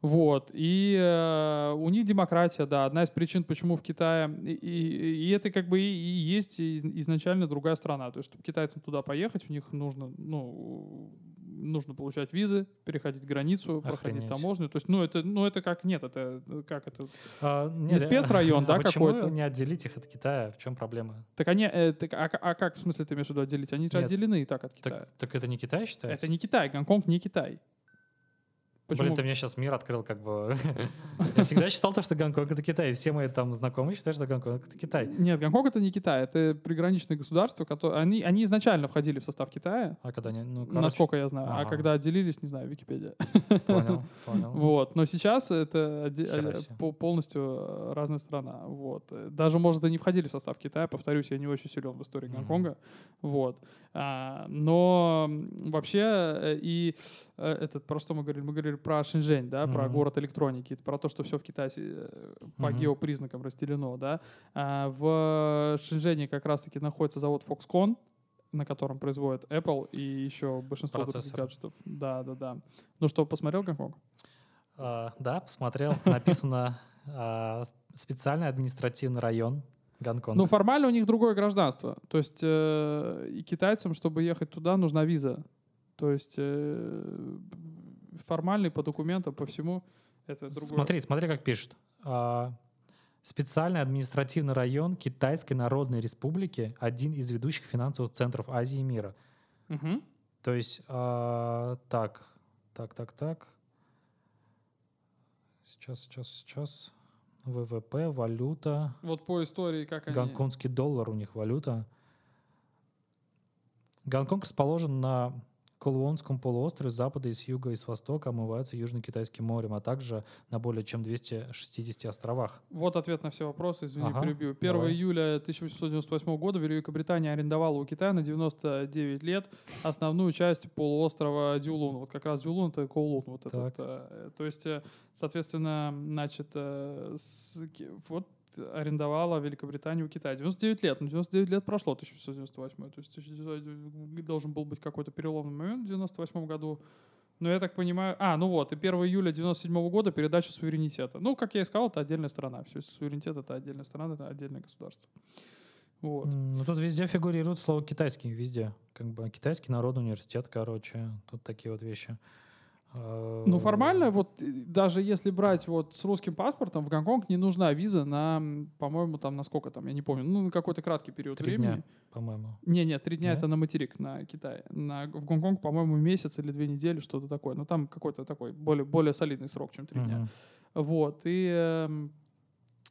Вот. И э, у них демократия, да, одна из причин, почему в Китае... И, и- и это как бы и, и есть из- изначально другая страна. То есть, чтобы китайцам туда поехать, у них нужно, ну, нужно получать визы, переходить границу, проходить Охренеть. таможню. То есть, ну, это, ну, это как нет, это э, как это А, Не спецрайон, да, а какой-то? не отделить их от Китая? В чем проблема? Так они, э, так, а, а как в смысле ты имеешь в виду отделить? Они же Нет. отделены и так от Китая. Так, так это не Китай считается? Это не Китай, Гонконг не Китай. Почему? Блин, ты мне сейчас мир открыл, как бы. Я всегда считал то, что Гонконг — это Китай. Все мои там знакомые считают, что Гонконг — это Китай. Нет, Гонконг это не Китай, это приграничные государства, которые они, они изначально входили в состав Китая, А когда они... Ну, короче, насколько я знаю. А Ага. когда отделились, не знаю, Википедия. Понял, понял. Вот, но сейчас это э, полностью э, разная страна. Вот. Даже, может, и не входили в состав Китая, повторюсь, я не очень силен в истории. Гонконга. Вот. А, но вообще э, и этот, про что мы говорили? Мы говорили про Шэньчжэнь, да, про Мгм. город электроники, про то, что все в Китае э, по Мгм. геопризнакам разделено, да. А в Шэньчжэне как раз-таки находится завод Foxconn, на котором производят Apple и еще большинство других гаджетов. Да, да, да. Ну что, посмотрел Гонконг? А, Да, посмотрел. Написано с- специальный административный район Гонконга. Ну, формально у них другое гражданство. То есть э, и китайцам, чтобы ехать туда, нужна виза. То есть э, формальный по документам, по всему, это другое. Смотри, смотри, как пишут. А, Специальный административный район Китайской Народной Республики, один из ведущих финансовых центров Азии и мира. Мгм. То есть, а, так, так, так, так. Сейчас, сейчас, сейчас. ВВП, валюта. Вот по истории, как они... Гонконгский доллар у них валюта. Гонконг расположен на Колуонском полуострове с запада и с юга и с востока омывается Южно-Китайским морем, а также на более чем 260 островах. Вот ответ на все вопросы, извини, Ага, перебью. 1 давай. июля 1898 года Великобритания арендовала у Китая на 99 лет основную часть полуострова Дюлун. Вот как раз Дюлун — это Коулун. Вот этот, э, то есть, э, соответственно, значит, э, с вот арендовала Великобритания у Китая. 99 лет. Ну, 99 лет прошло, 1898. То есть 1900 должен был быть какой-то переломный момент в 98 году. Но я так понимаю... А, ну вот, и 1 июля 97 года передача суверенитета. Ну, как я и сказал, это отдельная страна. Все, суверенитет — это отдельная страна, это отдельное государство. Вот. Ну, тут везде фигурирует слово китайский, везде. Как бы китайский народный университет, короче. Тут такие вот вещи. Ну, формально, вот э, даже если брать вот с русским паспортом, в Гонконг не нужна виза на, по-моему, там на сколько там, я не помню, ну, на какой-то краткий период Три времени. дня, по-моему. Не, нет, три дня Нет? это на материк, на Китай. На, в Гонконг, по-моему, месяц или две недели, что-то такое. Но там какой-то такой более, более солидный срок, чем три дня. Мгм. Вот, и, эм,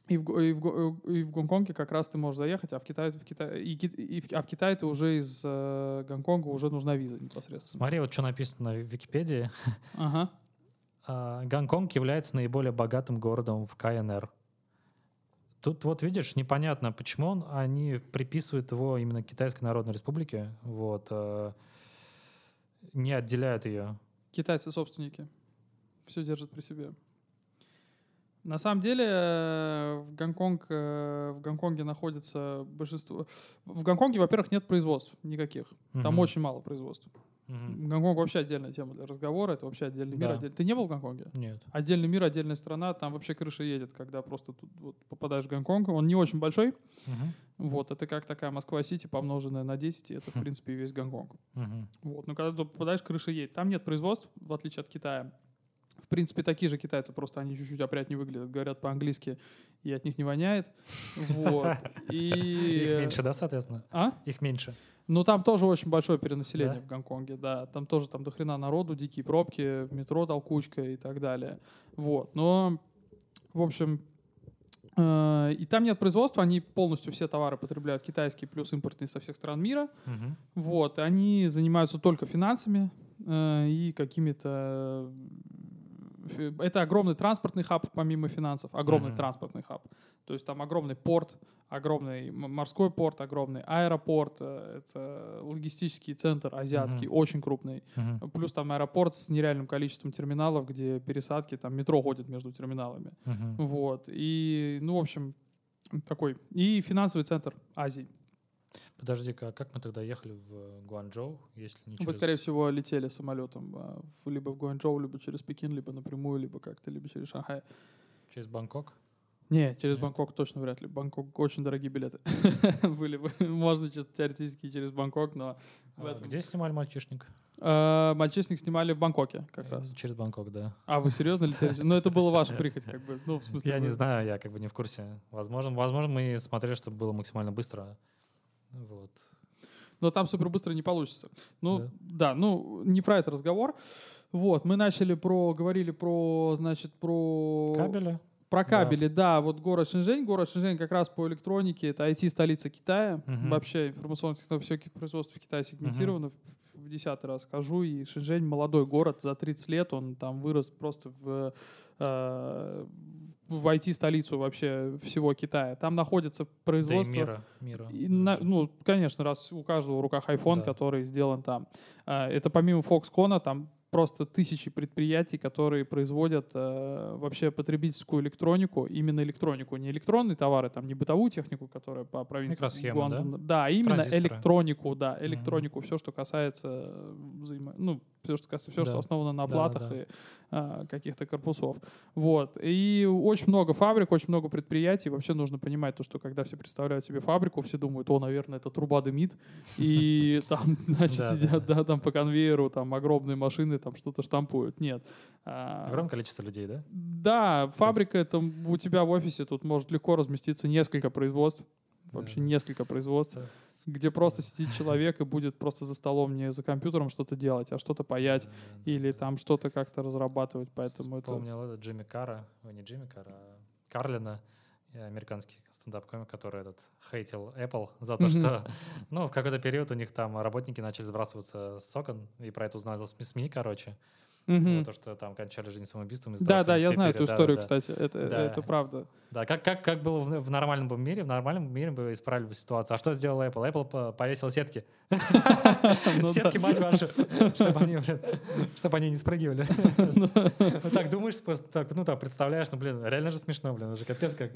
и, в, и, в, и в Гонконге как раз ты можешь заехать, а в Китае, в Китае, и, и в, а в Китае ты уже из э, Гонконга уже нужна виза непосредственно. Смотри, вот что написано на Википедии. Ага. А, Гонконг является наиболее богатым городом в КНР. Тут вот видишь, непонятно, почему он, они приписывают его именно Китайской Народной Республике, вот, э, не отделяют ее. Китайцы-собственники. Все держат при себе. На самом деле э, в, Гонконг, э, в Гонконге находится большинство... В Гонконге, во-первых, нет производств никаких. Там Мгм. очень мало производств. Мгм. Гонконг вообще отдельная тема для разговора. Это вообще отдельный мир. Да. отдель- Ты не был в Гонконге? Нет. Отдельный мир, отдельная страна. Там вообще крыша едет, когда просто тут вот попадаешь в Гонконг. Он не очень большой. Мгм. Вот, это как такая Москва-Сити, помноженная на 10, и это, в принципе, и весь Гонконг. Мгм. Вот. Но когда ты попадаешь, крыша едет. Там нет производств, в отличие от Китая. В принципе, такие же китайцы, просто они чуть-чуть опрятнее выглядят, говорят по-английски, и от них не воняет. Вот. И... Их меньше, да, соответственно? А? Их меньше. Ну, там тоже очень большое перенаселение Да? в Гонконге, да. Там тоже там до хрена народу, дикие пробки, в метро толкучка и так далее. Вот. Но, в общем, э, и там нет производства, они полностью все товары потребляют китайские, плюс импортные со всех стран мира. Мгм. Вот, и они занимаются только финансами э, и какими-то... Это огромный транспортный хаб, помимо финансов, огромный Мгм. транспортный хаб. То есть там огромный порт, огромный морской порт, огромный аэропорт, э, это логистический центр азиатский, Мгм. очень крупный. Мгм. Плюс там аэропорт с нереальным количеством терминалов, где пересадки, там метро ходит между терминалами. Мгм. Вот, и, ну, в общем, такой. И финансовый центр Азии. Подожди-ка, а как мы тогда ехали в Гуанчжоу, если не Вы, через- скорее всего, летели самолетом а, либо в Гуанчжоу, либо через Пекин, либо напрямую, либо как-то, либо через Шанхай. через Бангкок? Не, через Нет. Бангкок точно вряд ли. Бангкок очень дорогие билеты были бы. Можно чисто теоретически через Бангкок, но А этом- Где снимали мальчишник? А, Мальчишник снимали в Бангкоке как Э, раз. Через Бангкок, да. А вы серьезно летели? Ну, это было ваша прихоть, как бы. Ну, в смысле... Я не знаю, я как бы не в курсе. Возможно, возможно, мы смотрели, чтобы было максимально быстро. Вот. Но там супер быстро не получится. Ну, Да. да, ну, не про это разговор. Вот, мы начали про, говорили про, значит, про... Кабели? Про кабели, да. да. Вот город Шэньчжэнь. Город Шэньчжэнь как раз по электронике. Это IT-столица Китая. Угу. Вообще информационное все производство в Китае сегментировано. Угу. В десятый раз скажу. И Шэньчжэнь молодой город. За 30 лет он там вырос просто в, э, в IT-столицу вообще всего Китая. Там находится производство... Да и мира. мира. И на, ну, конечно, раз у каждого в руках iPhone, да. который сделан там. Э, это помимо Foxconn, там просто тысячи предприятий, которые производят э, вообще потребительскую электронику, именно электронику, не электронные товары, там не бытовую технику, которая по провинции Микросхема, да? Да, именно Транзисторы. электронику, да, электронику, mm-hmm. все, что касается взаимо... ну, все, что, касается, все, да. что основано на платах да, да, да. и а, каких-то корпусов. Вот. И очень много фабрик, очень много предприятий. Вообще нужно понимать то, что когда все представляют себе фабрику, все думают, о, наверное, это труба дымит, и там, значит, сидят, да, там по конвейеру, там огромные машины, там что-то штампуют. Нет. А, Огромное количество людей, да? Да, фабрика, это у тебя в офисе тут может легко разместиться несколько производств вообще да. несколько производств, С... где просто сидит человек и будет просто за столом не за компьютером что-то делать, а что-то паять да, да, или да. там что-то как-то разрабатывать. Поэтому Вспомнил это... это Джимми Карра, ой, не Джимми Карра, а Карлина, американский стендап-комик, который этот хейтил Apple за то, что ну, в какой-то период у них там работники начали сбрасываться с окон, и про это узнали СМИ, короче. Угу. То, что там кончали жизнь самоубийством. Да, того, да, я знаю эту историю, да, кстати. Это, да. это правда. Да, как, как, как было в, в нормальном мире, в нормальном мире бы исправили бы ситуацию. А что сделал Apple? Apple повесил сетки. Ну сетки, мать вашу, чтобы они не спрыгивали. Ну так думаешь, ну так представляешь, ну блин, реально же смешно, блин, это же капец как.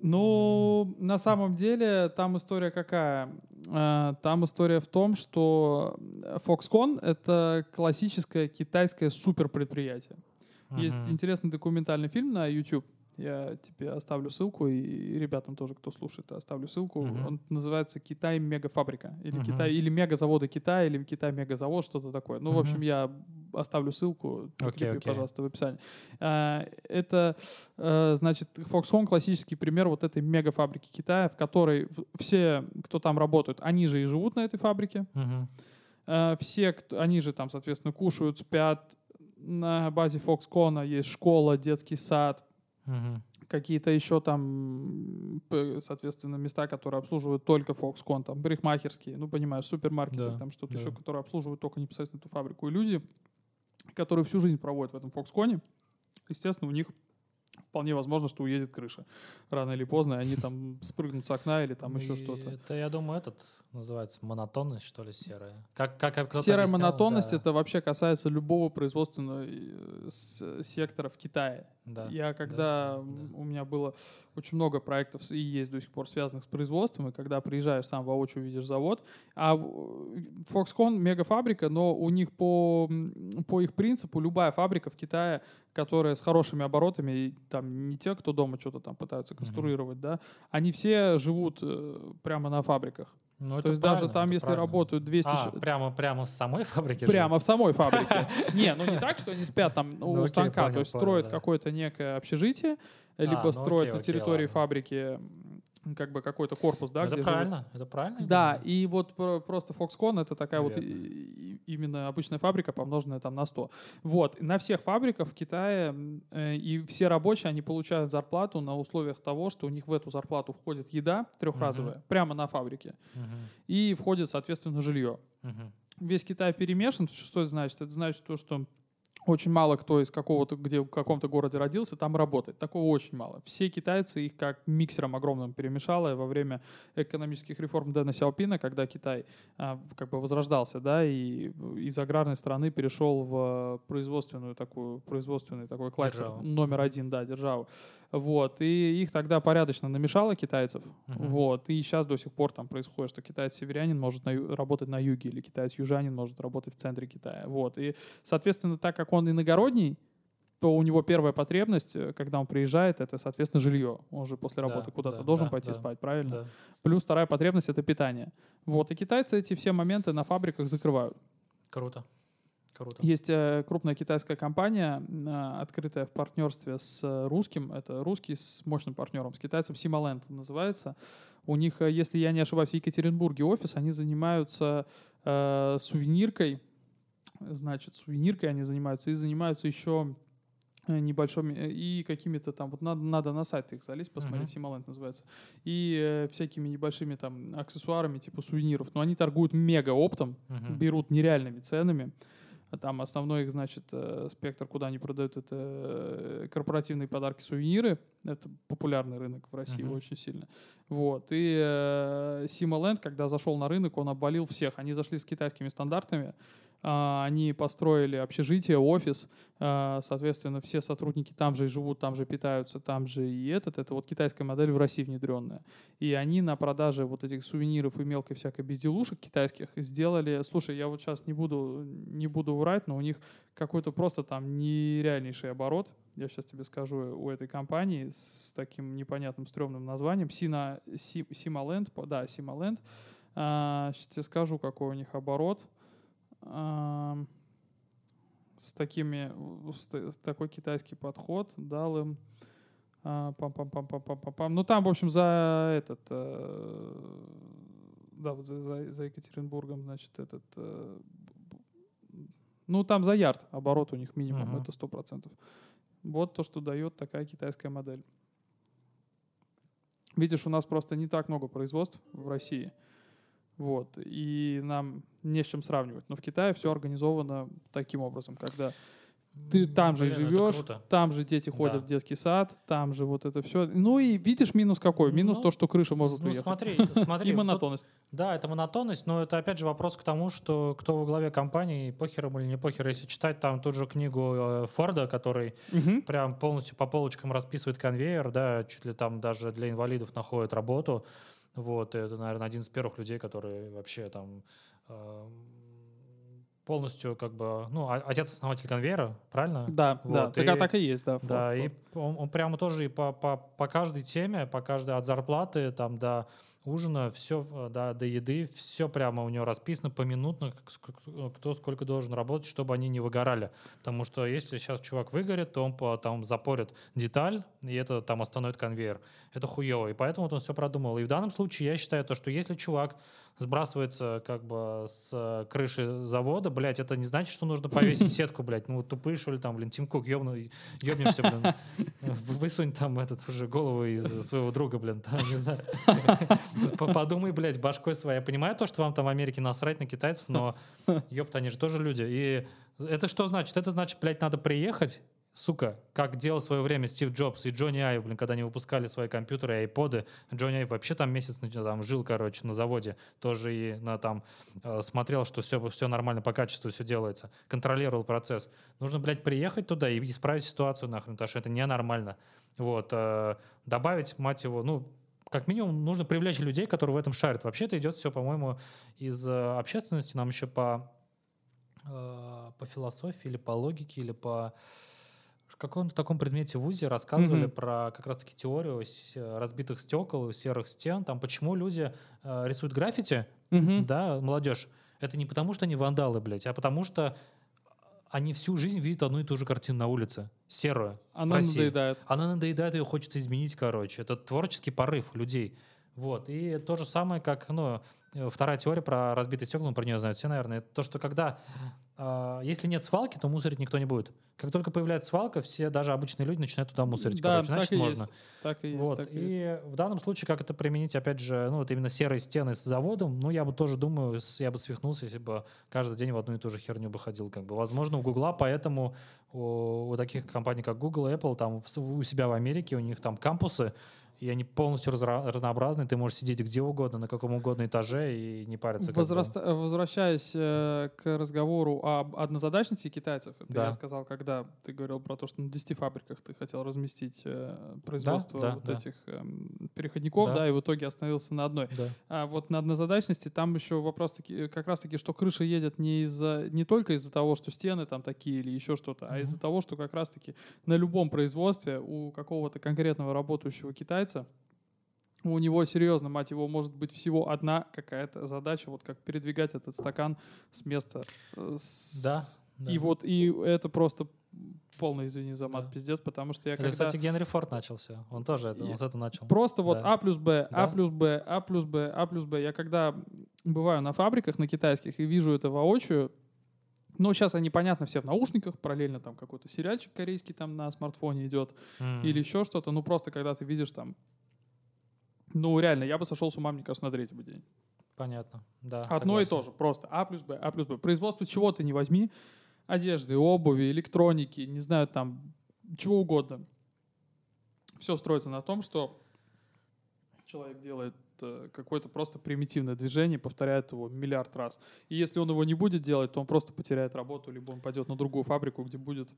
Ну, на самом деле, там история какая? А, там история в том, что Foxconn — это классическое китайское суперпредприятие. Uh-huh. Есть интересный документальный фильм на YouTube. Я тебе оставлю ссылку, и ребятам тоже, кто слушает, оставлю ссылку. Uh-huh. Он называется «Китай мегафабрика». Или, uh-huh. Китай, или «Мегазаводы Китая», или «Китай мегазавод», что-то такое. Ну, uh-huh. в общем, я оставлю ссылку, okay, okay. пожалуйста, в описании. А, это, а, значит, Foxconn классический пример вот этой мегафабрики Китая, в которой все, кто там работают, они же и живут на этой фабрике. Uh-huh. Все, кто, они же там, соответственно, кушают, спят. На базе Foxconn есть школа, детский сад, uh-huh какие-то еще там, соответственно, места, которые обслуживают только Foxconn, там, парикмахерские, ну, понимаешь, супермаркеты, да, там что-то да. еще, которые обслуживают только непосредственно эту фабрику. И люди, которые всю жизнь проводят в этом Foxconn, естественно, у них вполне возможно, что уедет крыша. Рано или поздно и они там спрыгнут с окна или там еще что-то. Это, я думаю, этот называется монотонность, что ли, серая. Как, как, серая объяснял, монотонность, да. это вообще касается любого производственного э, сектора в Китае. Да, я когда да, да. у меня было очень много проектов и есть до сих пор связанных с производством, и когда приезжаешь сам воочию видишь завод, а Foxconn мегафабрика, но у них по, по их принципу любая фабрика в Китае которые с хорошими оборотами, и там не те, кто дома что-то там пытаются конструировать, mm-hmm. да, они все живут э, прямо на фабриках. Ну, То есть даже там, если правильно. работают 200... А, прямо, прямо в самой фабрике? Прямо живут? в самой фабрике. Не, ну не так, что они спят там у ну, станка, то есть строят какое-то некое общежитие, либо а, ну строят на территории фабрики как бы какой-то корпус, да, это где правильно, живут. это правильно. Да, и вот просто Foxconn это такая Наверное. вот именно обычная фабрика, помноженная там на 100. Вот, на всех фабриках в Китае э, и все рабочие, они получают зарплату на условиях того, что у них в эту зарплату входит еда трехразовая, угу. прямо на фабрике, угу. и входит, соответственно, жилье. Угу. Весь Китай перемешан, что это значит? Это значит то, что очень мало кто из какого-то, где в каком-то городе родился, там работает. Такого очень мало. Все китайцы их как миксером огромным перемешало во время экономических реформ Дэна Сяопина, когда Китай а, как бы возрождался, да, и из аграрной страны перешел в производственную такую, производственный такой кластер державу. номер один, да, державу. Вот, и их тогда порядочно намешало китайцев, uh-huh. вот, и сейчас до сих пор там происходит, что китаец-северянин может на, работать на юге, или китаец-южанин может работать в центре Китая, вот, и, соответственно, так как он иногородний, то у него первая потребность, э, когда он приезжает, это, соответственно, жилье. Он же после работы да, куда-то да, должен да, пойти да, спать, правильно? Да. Плюс вторая потребность — это питание. Вот, и китайцы эти все моменты на фабриках закрывают. Круто. Круто. Есть э, крупная китайская компания, э, открытая в партнерстве с русским. Это русский с мощным партнером, с китайцем. Сималенд называется. У них, если я не ошибаюсь, в Екатеринбурге офис. Они занимаются э, сувениркой значит, сувениркой они занимаются, и занимаются еще Э, небольшими э, и какими-то там вот надо надо на сайт их залезть посмотреть uh-huh. Симолент называется и э, всякими небольшими там аксессуарами типа сувениров но они торгуют мега оптом uh-huh. берут нереальными ценами там основной их значит э, спектр куда они продают это э, корпоративные подарки сувениры. Это популярный рынок в России uh-huh. очень сильно. Вот. И э, Симолент когда зашел на рынок он обвалил всех. Они зашли с китайскими стандартами. А, они построили общежитие, офис, а, соответственно, все сотрудники там же и живут, там же питаются, там же и этот. Это вот китайская модель в России внедренная. И они на продаже вот этих сувениров и мелкой всякой безделушек китайских сделали... Слушай, я вот сейчас не буду, не буду врать, но у них какой-то просто там нереальнейший оборот. Я сейчас тебе скажу у этой компании с таким непонятным стрёмным названием. Сина, Сималенд, да, Сималенд. А, сейчас тебе скажу, какой у них оборот с такими, с, такой китайский подход дал им пам пам пам пам пам пам пам Ну там, в общем, за этот, э, да, вот за, за, за Екатеринбургом, значит, этот, э, ну там за ярд оборот у них минимум, uh-huh. это сто процентов. Вот то, что дает такая китайская модель. Видишь, у нас просто не так много производств в России. Вот. И нам не с чем сравнивать. Но в Китае все организовано таким образом, когда ты там же Блин, живешь, там же дети ходят да. в детский сад, там же вот это все. Ну и видишь минус какой? Минус ну, то, что крыша может ну, уехать. Смотри, смотри. И монотонность. Тут, да, это монотонность, но это опять же вопрос к тому, что кто во главе компании, похером или не похер. Если читать там ту же книгу э, Форда, который угу. прям полностью по полочкам расписывает конвейер, да, чуть ли там даже для инвалидов находит работу, вот, это, наверное, один из первых людей, который вообще там э, полностью как бы, ну, отец-основатель конвейера, правильно? Да, вот, да, и, так, так и есть, да. Да, форт, и он, он прямо тоже и по, по, по каждой теме, по каждой от зарплаты там до ужина, все, да, до еды, все прямо у него расписано поминутно, кто сколько должен работать, чтобы они не выгорали. Потому что если сейчас чувак выгорит, то он по, там запорит деталь, и это там остановит конвейер. Это хуево. И поэтому вот он все продумал. И в данном случае я считаю то, что если чувак сбрасывается как бы с крыши завода, блядь, это не значит, что нужно повесить сетку, блядь. Ну, тупые, что ли, там, блин, Тим Кук, ёбну, ёбнешься, блин. Высунь там этот уже голову из своего друга, блин, там, не знаю. Подумай, блядь, башкой своей. Я понимаю то, что вам там в Америке насрать на китайцев, но, ёпта, они же тоже люди. И это что значит? Это значит, блядь, надо приехать сука, как делал в свое время Стив Джобс и Джонни Айв, блин, когда они выпускали свои компьютеры и айподы. Джонни Айв вообще там месяц там жил, короче, на заводе. Тоже и на, там э, смотрел, что все, все нормально по качеству, все делается. Контролировал процесс. Нужно, блядь, приехать туда и исправить ситуацию нахрен, потому что это ненормально. Вот. Э, добавить, мать его, ну, как минимум нужно привлечь людей, которые в этом шарят. Вообще это идет все, по-моему, из э, общественности. Нам еще по, по философии или по логике, или по каком-то таком предмете в ВУЗе рассказывали mm-hmm. про как раз-таки теорию разбитых стекол, серых стен, там почему люди э, рисуют граффити, mm-hmm. да, молодежь. Это не потому, что они вандалы, блядь, а потому что они всю жизнь видят одну и ту же картину на улице, серую. Она надоедает. Она надоедает, ее хочется изменить, короче. Это творческий порыв людей. Вот. И то же самое, как ну, вторая теория про разбитые стекла, ну, про нее знают все, наверное, это то, что когда, э, если нет свалки, то мусорить никто не будет. Как только появляется свалка, все, даже обычные люди, начинают туда мусорить. Да, короче, значит, так и можно. Есть. Так и есть. Вот. Так и, и есть. в данном случае, как это применить, опять же, ну, вот именно серые стены с заводом, ну, я бы тоже думаю, я бы свихнулся, если бы каждый день в одну и ту же херню бы ходил. Как бы. Возможно, у Гугла, поэтому у, у таких компаний, как Google и Apple, там у себя в Америке, у них там кампусы, и они полностью разра- разнообразны. Ты можешь сидеть где угодно, на каком угодно этаже и не париться. Возраст... Бы. Возвращаясь э, к разговору об однозадачности китайцев, это да. я сказал, когда ты говорил про то, что на 10 фабриках ты хотел разместить э, производство да, да, вот да. этих э, переходников, да. да, и в итоге остановился на одной. Да. А вот на однозадачности там еще вопрос таки, как раз-таки, что крыша едет не, из-за, не только из-за того, что стены там такие или еще что-то, mm-hmm. а из-за того, что как раз-таки на любом производстве у какого-то конкретного работающего китайца китайца, у него серьезно, мать его, может быть всего одна какая-то задача, вот как передвигать этот стакан с места. Э, с... Да, да. И вот и это просто полный, извини за мат, да. пиздец, потому что я Или, когда... Кстати, Генри Форд начался. Он тоже это, он с этого начал. Просто вот да. А плюс Б, А да. плюс Б, А плюс Б, А плюс Б. Я когда бываю на фабриках, на китайских, и вижу это воочию, Но сейчас они, понятно, все в наушниках, параллельно там какой-то сериальчик корейский там на смартфоне идет, М. или еще что-то. Ну, просто когда ты видишь там... Ну, реально, я бы сошел с ума, мне кажется, на третий бы день. Понятно, да. Одно и согласен. то же, просто А плюс Б, А плюс Б. Производство чего ты не возьми, одежды, обуви, электроники, не знаю, там, чего угодно. Все строится на том, что человек делает какое-то просто примитивное движение, повторяет его миллиард раз. И если он его не будет делать, то он просто потеряет работу, либо он пойдет на другую фабрику, где будет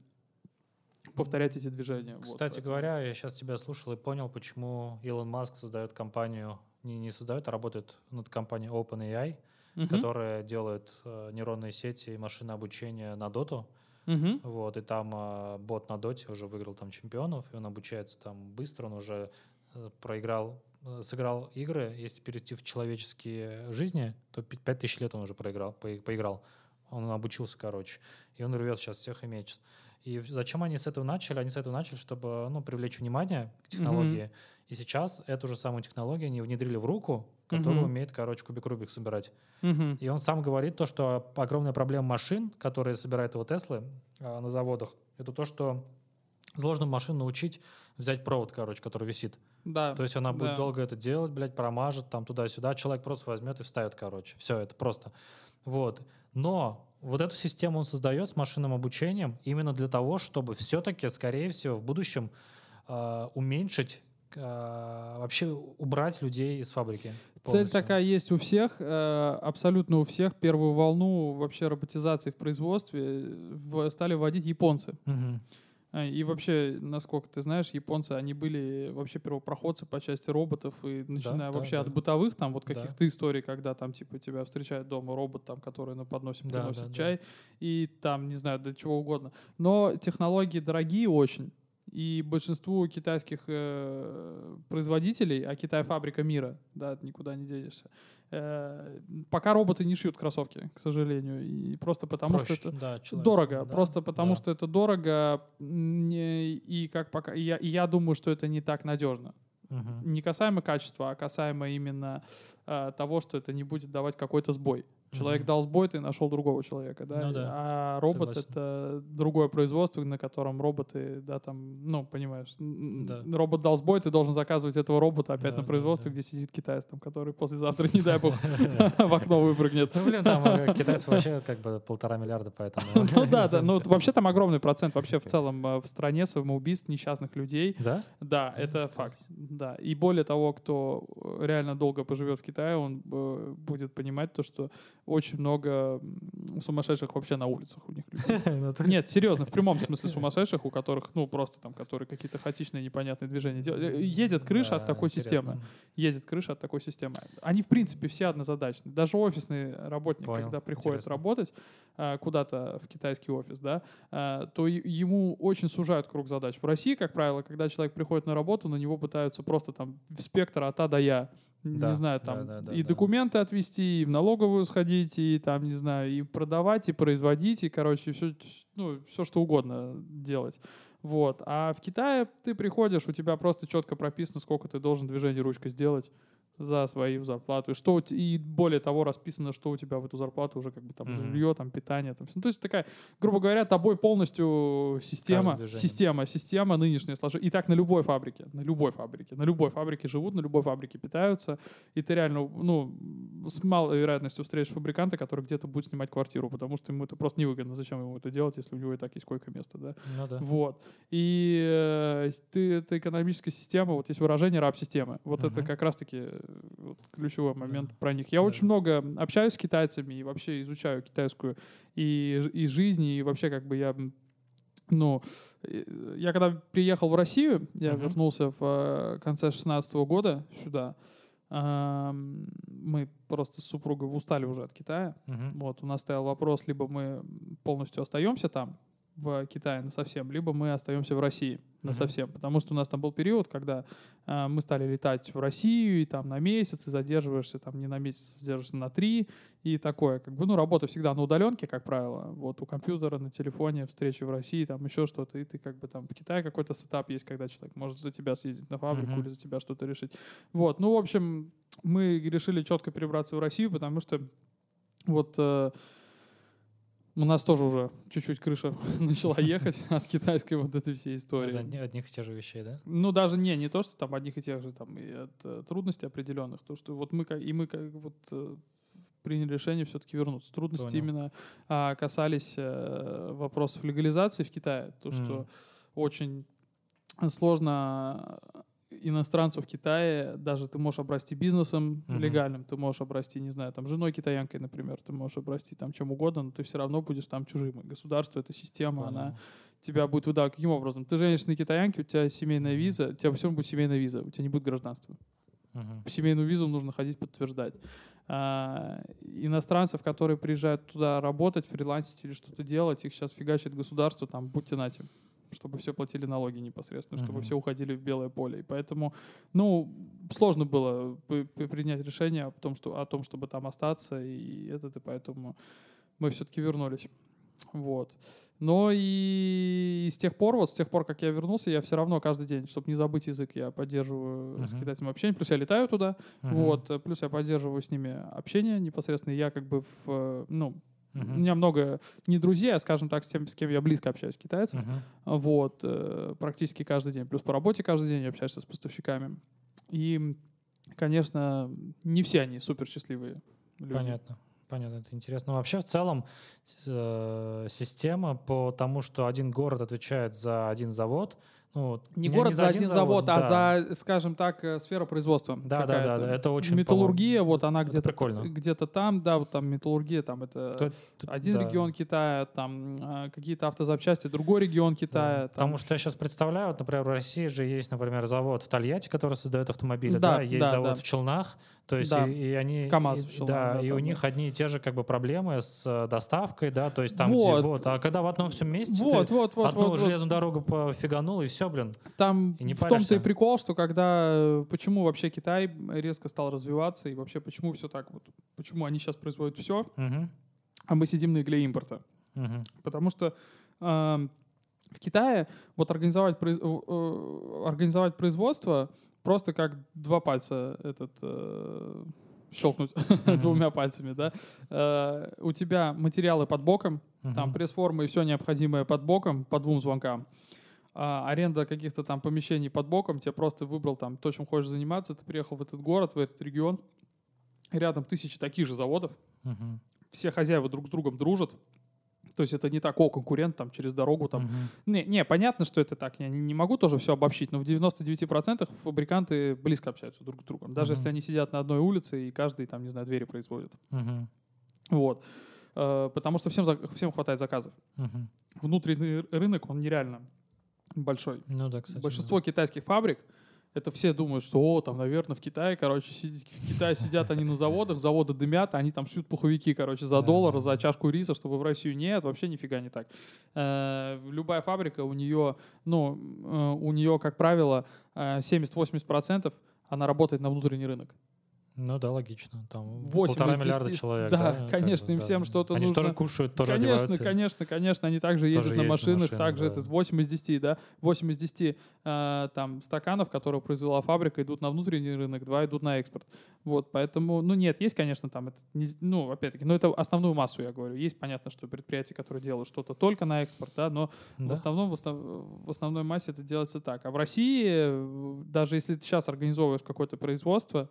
повторять эти движения. Вот, Кстати поэтому- говоря, я сейчас тебя слушал и понял, почему Илон Маск создает компанию, не, не создает, а работает над компанией OpenAI, Мгм. которая делает э, нейронные сети и машинное обучение на доту. Мгм. Вот, и там э, бот на доте уже выиграл там чемпионов, и он обучается там быстро, он уже э, проиграл, э, сыграл игры. Если перейти в человеческие жизни, то пи- пять тысяч лет он уже проиграл, по- поиграл. Он обучился, короче. И он рвет сейчас всех и мечет. И зачем они с этого начали? Они с этого начали, чтобы ну, привлечь внимание к технологии. И сейчас эту же самую технологию они внедрили в руку, которая Мгм. умеет, короче, кубик Рубик собирать. Мгм. И он сам говорит то, что огромная проблема машин, которые собирают его Теслы а, на заводах, это то, что сложно машину научить взять провод, короче, который висит. Да. То есть она будет да. долго это делать, блядь, промажет там туда-сюда. Человек просто возьмет и вставит, короче. Все, это просто. Вот. Но вот эту систему он создает с машинным обучением именно для того, чтобы все-таки, скорее всего, в будущем э, уменьшить, э, вообще убрать людей из фабрики. Цель полностью. такая есть у всех, э, абсолютно у всех. Первую волну вообще роботизации в производстве э, стали вводить японцы. Мгм. А, И вообще, насколько ты знаешь, японцы, они были вообще первопроходцы по части роботов, и начиная да, вообще да. от бытовых, там вот Да. каких-то историй, когда там типа тебя встречает дома робот, там, который на подносе Да, приносит да, да. чай, и там, не знаю, до чего угодно. Но технологии дорогие очень. И большинству китайских э, производителей, а Китай фабрика мира, да, никуда не денешься, э, пока роботы не шьют кроссовки, к сожалению. И просто потому Проще, что это да, человеку, дорого, да, просто потому да. что это дорого, и как пока, и я, и я думаю, что это не так надежно. Мгм. Не касаемо качества, а касаемо именно э, того, что это не будет давать какой-то сбой. Человек Мгм. дал сбой, ты нашел другого человека, да. Ну да, А робот согласен. это другое производство, на котором роботы, да, там, ну, понимаешь, Да. робот дал сбой, ты должен заказывать этого робота опять Да, на да, производстве, да. где сидит китаец, там, который послезавтра, не дай бог, в окно выпрыгнет. Ну, блин, там э, китайцев вообще как бы полтора миллиарда, поэтому... Ну да, да, ну вообще там огромный процент вообще в целом э, в стране самоубийств несчастных людей. Да? Да, это факт. Да. И более того, кто реально долго поживет в Китае, он э, будет понимать то, что очень много сумасшедших вообще на улицах у них людей. Нет, серьезно, в прямом смысле сумасшедших, у которых, ну, просто там, которые какие-то хаотичные, непонятные движения делают. Едет крыша от такой системы. Едет крыша от такой системы. Они, в принципе, все однозадачны. Даже офисный работник, когда приходит работать а, куда-то в китайский офис, да, а, то ему очень сужают круг задач. В России, как правило, когда человек приходит на работу, на него пытаются просто там в спектр от А до Я. Да, не знаю, да, там да, да, и да. документы отвести, и в налоговую сходить, и там, не знаю, и продавать, и производить, и, короче, все, ну, все что угодно делать. Вот. А в Китае ты приходишь, у тебя просто четко прописано, сколько ты должен движений ручкой сделать за свою зарплату. И, что, и более того, расписано, что у тебя в эту зарплату уже как бы там Мгм. жилье, там питание. Там, ну, то есть такая, грубо говоря, тобой полностью система, система, система нынешняя сложилась. И так на любой фабрике, на любой фабрике, на любой фабрике живут, на любой фабрике питаются. И ты реально, ну, с малой вероятностью встретишь фабриканта, который где-то будет снимать квартиру, потому что ему это просто невыгодно. Зачем ему это делать, если у него и так есть койко-место, да? Ну да. Вот. И э, ты, это экономическая система, вот есть выражение раб-системы. Вот это Мгм. как раз-таки вот ключевой момент про них. Я Да. очень много общаюсь с китайцами и вообще изучаю китайскую и, и жизнь, и вообще как бы я ну, э, я когда приехал в Россию, я Мгм. вернулся в э, конце 16 года сюда, мы просто с супругой устали уже от Китая, Мгм. вот, у нас стоял вопрос, либо мы полностью остаемся там, в Китае на совсем, либо мы остаемся в России на совсем. Потому что у нас там был период, когда а, мы стали летать в Россию, и там на месяц, и задерживаешься там не на месяц, задерживаешься на три, и такое. Как бы, ну, работа всегда на удаленке, как правило. Вот у компьютера, на телефоне, встречи в России, там еще что-то, и ты как бы там в Китае какой-то сетап есть, когда человек может за тебя съездить на фабрику Мгм. или за тебя что-то решить. Вот, ну, в общем, мы решили четко перебраться в Россию, потому что вот э, у нас тоже уже чуть-чуть крыша начала ехать от китайской вот этой всей истории. От одних и тех же вещей, да? Ну, даже не, не то, что там одних и тех же, там, и от э, трудностей определенных, то, что вот мы, как и мы как вот э, приняли решение все-таки вернуться. Трудности Понял. именно а, касались а, вопросов легализации в Китае, то, что mm. очень сложно иностранцу в Китае даже ты можешь обрасти бизнесом uh-huh. легальным, ты можешь обрасти, не знаю, там, женой китаянкой, например, ты можешь обрасти там чем угодно, но ты все равно будешь там чужим. И государство, эта система, uh-huh. она тебя будет выдавать. Каким образом? Ты женишься на китаянке, у тебя семейная виза, у тебя всем будет семейная виза, у тебя не будет гражданства. Uh-huh. Семейную визу нужно ходить подтверждать. А, иностранцев, которые приезжают туда работать, фрилансить или что-то делать, их сейчас фигачит государство, там, будьте нате чтобы все платили налоги непосредственно, чтобы uh-huh. все уходили в белое поле. И поэтому, ну, сложно было принять решение о том, что, о том, чтобы там остаться, и этот, и поэтому мы все-таки вернулись. Вот. Но и с тех пор, вот с тех пор, как я вернулся, я все равно каждый день, чтобы не забыть язык, я поддерживаю uh-huh. с китайцами общение. Плюс я летаю туда, uh-huh. вот. Плюс я поддерживаю с ними общение непосредственно. Я как бы в, ну, Uh-huh. У меня много не друзей, а, скажем так, с тем, с кем я близко общаюсь, китайцев. Uh-huh. Вот, э, практически каждый день. Плюс по работе каждый день общаешься с поставщиками. И, конечно, не все они супер счастливые люди. Понятно. Понятно, это интересно. Но вообще в целом э, система по тому, что один город отвечает за один завод, ну, не город не за один завод, завод а да. а за, скажем так, э, сфера производства. Да, да, да, да, это очень Металлургия, вот она где-то где-то там, да, вот там металлургия, там это то, один да. регион Китая, там а, какие-то автозапчасти, другой регион Китая. Да. Там... Потому что я сейчас представляю, вот, например, в России же есть, например, завод в Тольятти, который создает автомобили, да, да? есть да, завод да. в Челнах, то есть да. и, и они КАМАЗ и, да, да, и у да. них одни и те же как бы проблемы с э, доставкой, да, то есть там вот, где, вот а когда в одном всем месте вот, ты вот, вот, одну вот, железную вот. дорогу пофиганул и все, блин. Там и не в том-то и прикол, что когда э, почему вообще Китай резко стал развиваться и вообще почему все так вот, почему они сейчас производят все, угу. а мы сидим на игле импорта, угу. потому что э, в Китае вот организовать, произ... э, организовать производство просто как два пальца этот э, щелкнуть mm-hmm. двумя пальцами, да. Э, у тебя материалы под боком, mm-hmm. там пресс-форма и все необходимое под боком по двум звонкам. А, аренда каких-то там помещений под боком, тебе просто выбрал там то, чем хочешь заниматься, ты приехал в этот город, в этот регион, рядом тысячи таких же заводов, mm-hmm. все хозяева друг с другом дружат, то есть это не так, о, конкурент там через дорогу там. Угу. Не, не, понятно, что это так. Я не, не могу тоже все обобщить, но в 99% фабриканты близко общаются друг с другом. Даже угу. если они сидят на одной улице и каждый там, не знаю, двери производит. Угу. Вот. Э, потому что всем, всем хватает заказов. Угу. Внутренний рынок, он нереально большой. Ну да, кстати. Большинство да. китайских фабрик, это все думают, что, о, там, наверное, в Китае, короче, сидят, в Китае сидят они на заводах, заводы дымят, они там шьют пуховики, короче, за доллар, за чашку риса, чтобы в Россию. Нет, вообще нифига не так. Э, любая фабрика, у нее, ну, э, у нее, как правило, 70-80% э, она работает на внутренний рынок. Ну да, логично. Там 8 полтора миллиарда человек. Да, да конечно, как им да. всем что-то они нужно. Они тоже кушают, тоже Конечно, одеваются. конечно, конечно. Они также ездят тоже на машинах, машины, также да. этот 8 из 10, да. 8 из 10 э, там стаканов, которые произвела фабрика, идут на внутренний рынок, 2 идут на экспорт. Вот, поэтому, ну нет, есть, конечно, там, это, ну, опять-таки, но это основную массу, я говорю. Есть, понятно, что предприятия, которые делают что-то только на экспорт, да, но да. В, основном, в, основ, в основной массе это делается так. А в России, даже если ты сейчас организовываешь какое-то производство,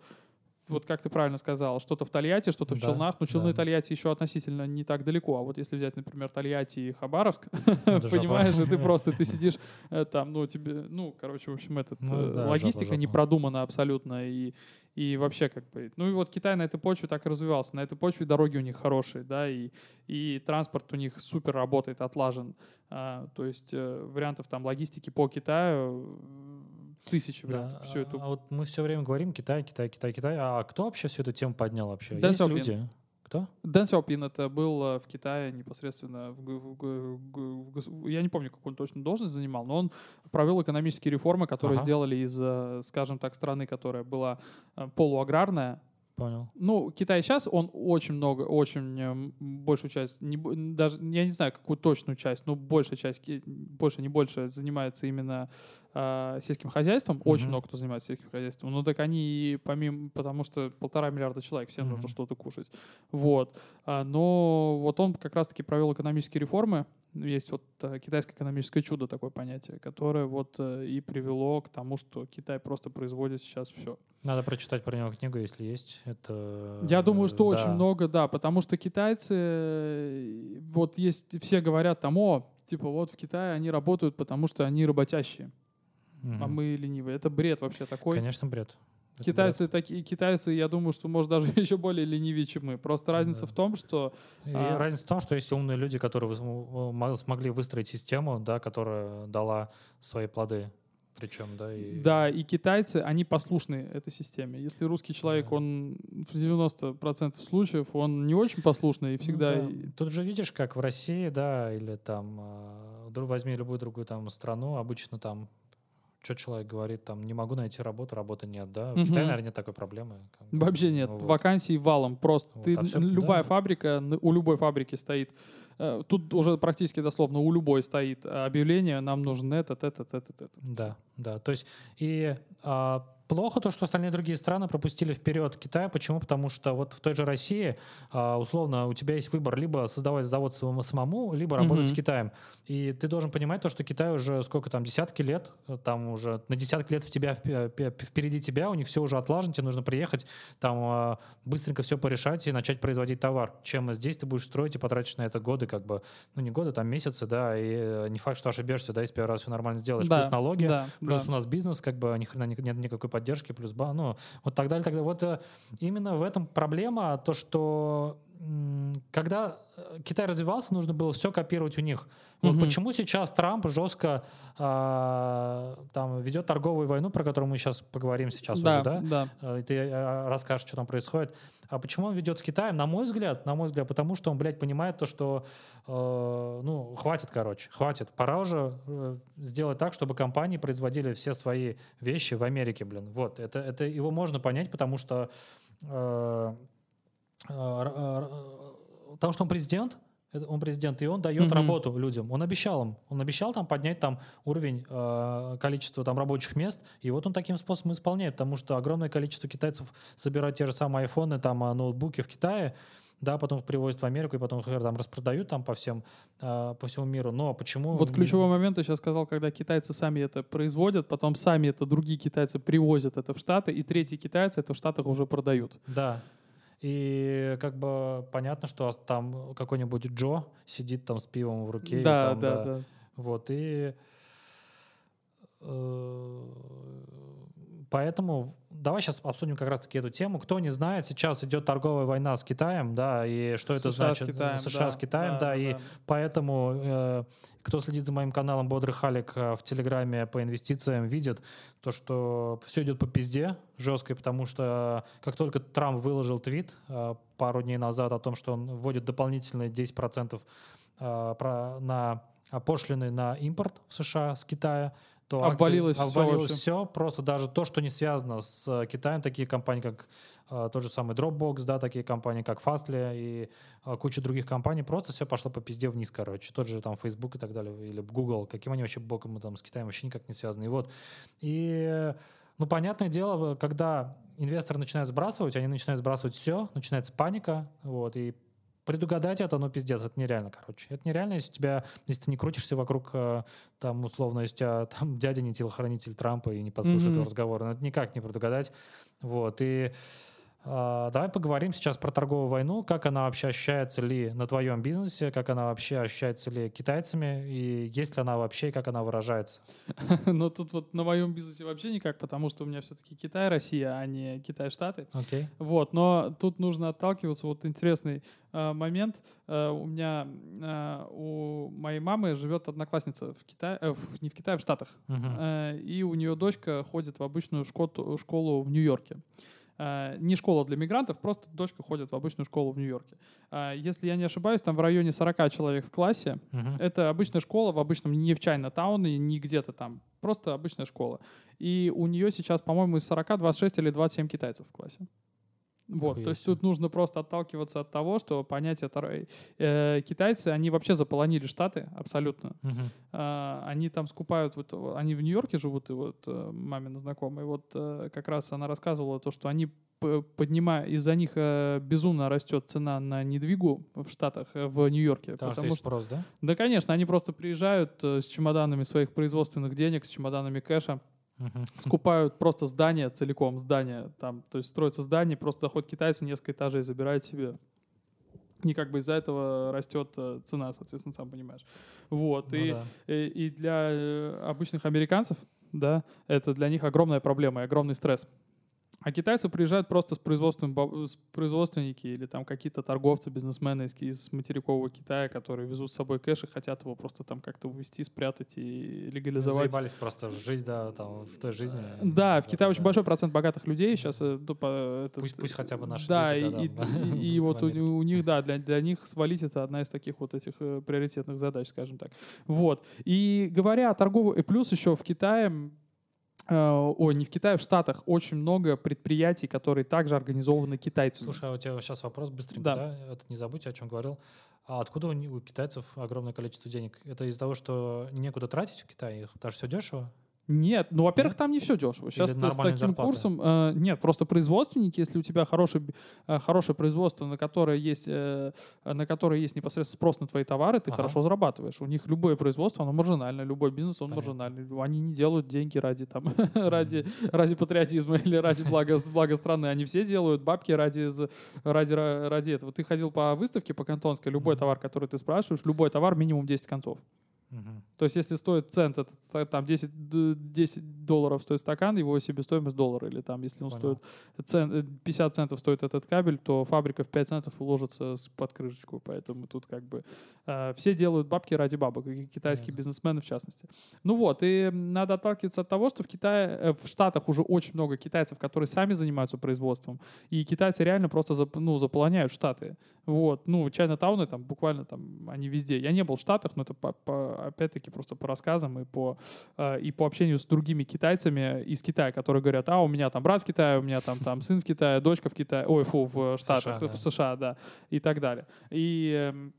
вот как ты правильно сказал, что-то в Тольятти, что-то в да, Челнах. Но Челны да. Тольятти еще относительно не так далеко. А вот если взять, например, Тольятти и Хабаровск, понимаешь, ты просто ты сидишь э, там, ну тебе, ну, короче, в общем, этот ну э, логистика не продумана абсолютно и и вообще как бы, ну и вот Китай на этой почве так и развивался. На этой почве дороги у них хорошие, да, и, и транспорт у них супер работает, отлажен. А, то есть э, вариантов там логистики по Китаю тысячи вариантов. Да. Всю эту... А вот мы все время говорим Китай, Китай, Китай, Китай. А кто вообще всю эту тему поднял вообще? Дэн Есть люди? Кто? Дэн Сяопин это был э, в Китае непосредственно. В, в, в, в, я не помню, какую он точно должность занимал, но он провел экономические реформы, которые ага. сделали из, э, скажем так, страны, которая была э, полуаграрная, Понял. Ну, Китай сейчас, он очень много, очень большую часть, не, даже, я не знаю, какую точную часть, но большая часть, больше, не больше, занимается именно э, сельским хозяйством, mm-hmm. очень много кто занимается сельским хозяйством, ну так они помимо, потому что полтора миллиарда человек, всем mm-hmm. нужно что-то кушать. Вот. А, но вот он как раз-таки провел экономические реформы, есть вот э, китайское экономическое чудо такое понятие, которое вот э, и привело к тому, что Китай просто производит сейчас все. Надо прочитать про него книгу, если есть. Это... Я думаю, что да. очень много, да, потому что китайцы, э, вот есть, все говорят там, о, типа вот в Китае они работают, потому что они работящие, угу. а мы ленивые. Это бред вообще такой. Конечно, бред. Китайцы да. такие, китайцы, я думаю, что может даже еще более ленивее, чем мы. Просто разница да. в том, что и а... разница в том, что есть умные люди, которые смогли выстроить систему, да, которая дала свои плоды. Причем, да, и... Да, и китайцы, они послушны этой системе. Если русский человек, да. он в 90% случаев, он не очень послушный и ну всегда... Ну, да. Тут же видишь, как в России, да, или там, а, возьми любую другую там страну, обычно там что человек говорит, там, не могу найти работу, работы нет, да? В угу. Китае, наверное, нет такой проблемы. Вообще нет. Вот. Вакансий валом. Просто вот, ты, а все, любая да. фабрика, у любой фабрики стоит, э, тут уже практически дословно у любой стоит объявление, нам нужен этот, этот, этот, этот. Да, да. То есть и а, Плохо то, что остальные другие страны пропустили вперед Китай. Почему? Потому что вот в той же России, а, условно, у тебя есть выбор либо создавать завод самому, либо работать mm-hmm. с Китаем. И ты должен понимать то, что Китай уже сколько там, десятки лет, там уже на десятки лет в тебя, впереди тебя, у них все уже отлажено, тебе нужно приехать, там а, быстренько все порешать и начать производить товар. Чем здесь ты будешь строить и потратишь на это годы, как бы, ну не годы, там месяцы, да, и э, не факт, что ошибешься, да, если первый раз все нормально сделаешь. Да, плюс налоги, да, плюс да. у нас бизнес, как бы, ни хрена нет никакой поддержки, плюс ба, ну, вот так далее, тогда Вот э, именно в этом проблема, то, что когда э, Китай развивался, нужно было все копировать у них. Вот угу. почему сейчас Трамп жестко э, там ведет торговую войну, про которую мы сейчас поговорим сейчас да, уже, да? Да. Э, и ты э, расскажешь, что там происходит. А почему он ведет с Китаем? На мой взгляд, на мой взгляд, потому что он, блядь, понимает то, что, э, ну, хватит, короче, хватит. Пора уже сделать так, чтобы компании производили все свои вещи в Америке, блин. Вот, это, это его можно понять, потому что э, э, потому что он президент, он президент, и он дает mm-hmm. работу людям. Он обещал им. Он обещал там поднять там уровень э, количества там рабочих мест, и вот он таким способом исполняет, потому что огромное количество китайцев собирают те же самые айфоны, там, ноутбуки в Китае, да, потом их привозят в Америку, и потом их там распродают там по всем, э, по всему миру. Но почему... Вот ключевой момент я сейчас сказал, когда китайцы сами это производят, потом сами это другие китайцы привозят это в Штаты, и третьи китайцы это в Штатах уже продают. Да, и как бы понятно, что там какой-нибудь Джо сидит там с пивом в руке. Да, там, да, да, да. Вот, и э, поэтому давай сейчас обсудим как раз-таки эту тему. Кто не знает, сейчас идет торговая война с Китаем, да, и что США это значит? С Китаем, США да, с Китаем, да, да, да и да. поэтому э, кто следит за моим каналом Бодрый Халик э, в Телеграме по инвестициям, видит то, что все идет по пизде жесткой, потому что э, как только Трамп выложил твит э, пару дней назад о том, что он вводит дополнительные 10% э, про, на пошлины на импорт в США с Китая, то обвалилось, акции, все, обвалилось все, просто даже то, что не связано с э, Китаем, такие компании, как э, тот же самый Dropbox, да, такие компании, как Fastly и э, куча других компаний, просто все пошло по пизде вниз, короче. Тот же там Facebook и так далее, или Google, каким они вообще боком там с Китаем вообще никак не связаны. И вот, и, ну, понятное дело, когда инвесторы начинают сбрасывать, они начинают сбрасывать все, начинается паника, вот, и предугадать это, ну, пиздец, это нереально, короче. Это нереально, если тебя, если ты не крутишься вокруг, э, там, условно, если у тебя там дядя не телохранитель Трампа и не подслушает mm-hmm. разговор, ну, это никак не предугадать. Вот, и давай поговорим сейчас про торговую войну, как она вообще ощущается ли на твоем бизнесе, как она вообще ощущается ли китайцами, и есть ли она вообще, и как она выражается. Ну, тут вот на моем бизнесе вообще никак, потому что у меня все-таки Китай, Россия, а не Китай, Штаты. Окей. Вот, но тут нужно отталкиваться, вот интересный э, момент. Э, у меня, э, у моей мамы живет одноклассница в Китае, э, в, не в Китае, в Штатах. Uh-huh. Э, и у нее дочка ходит в обычную школу, школу в Нью-Йорке. Э, не школа для мигрантов, просто дочка ходит в обычную школу в Нью-Йорке. Э, если я не ошибаюсь, там в районе 40 человек в классе. Uh-huh. Это обычная школа в обычном, не в Чайна-тауне, не где-то там. Просто обычная школа. И у нее сейчас, по-моему, из 40 26 или 27 китайцев в классе. Вот, Хуя то есть тут нужно просто отталкиваться от того, что понятие э, китайцы, они вообще заполонили Штаты абсолютно. Угу. Э, они там скупают, вот они в Нью-Йорке живут, и вот э, мамина знакомая, вот э, как раз она рассказывала то, что они поднимая, из-за них э, безумно растет цена на недвигу в Штатах, э, в Нью-Йорке. Потому, потому что спрос, да? Да, конечно, они просто приезжают э, с чемоданами своих производственных денег, с чемоданами кэша, uh скупают просто здание целиком, здание там, то есть строится здание, просто заходят китайцы, несколько этажей забирают себе. И как бы из-за этого растет цена, соответственно, сам понимаешь. Вот. Ну, и, да. и, и для обычных американцев, да, это для них огромная проблема и огромный стресс. А китайцы приезжают просто с, производством, с производственники или там какие-то торговцы, бизнесмены из, из материкового Китая, которые везут с собой кэш и хотят его просто там как-то увезти, спрятать и легализовать. Заебались просто в жизнь, да, там, в той жизни. Да, в Китае да, очень большой процент богатых людей сейчас. Э, этот, пусть, пусть хотя бы наши да, дети. И, да, и, и, и вот у, у них, да, для, для них свалить это одна из таких вот этих э, приоритетных задач, скажем так. Вот. И говоря о торговой... И плюс еще в Китае Э, ой, не в Китае, в Штатах очень много предприятий, которые также организованы китайцами. Слушай, а у тебя сейчас вопрос быстренько, да? да? Это не забудь, о чем говорил. А откуда у китайцев огромное количество денег? Это из-за того, что некуда тратить в Китае их, потому что все дешево? Нет, ну, во-первых, там не все дешево. Сейчас с таким зарплаты. курсом... Э, нет, просто производственники, если у тебя хороший, э, хорошее производство, на которое, есть, э, на которое есть непосредственно спрос на твои товары, ты ага. хорошо зарабатываешь. У них любое производство, оно маржинальное, любой бизнес, он Понятно. маржинальный. Они не делают деньги ради, там, ради, ради патриотизма или ради блага, блага страны. Они все делают бабки ради, ради, ради этого. Ты ходил по выставке по Кантонской, любой товар, который ты спрашиваешь, любой товар минимум 10 концов. Угу. То есть, если стоит цент, этот, там 10, 10 долларов стоит стакан, его себестоимость доллар. Или там, если он Понял. стоит цент, 50 центов стоит этот кабель, то фабрика в 5 центов уложится под крышечку. Поэтому тут как бы э, все делают бабки ради бабок, и китайские Понятно. бизнесмены в частности. Ну вот, и надо отталкиваться от того, что в Китае, э, в Штатах уже очень много китайцев, которые сами занимаются производством. И китайцы реально просто зап, ну, заполоняют Штаты. Вот, ну, Чайна-тауны там буквально там, они везде. Я не был в Штатах, но это по, по опять-таки просто по рассказам и по, э, и по общению с другими китайцами из Китая, которые говорят, а у меня там брат в Китае, у меня там, там сын в Китае, дочка в Китае, ой, фу, в Штатах, США, в да. США, да, и так далее. И эм,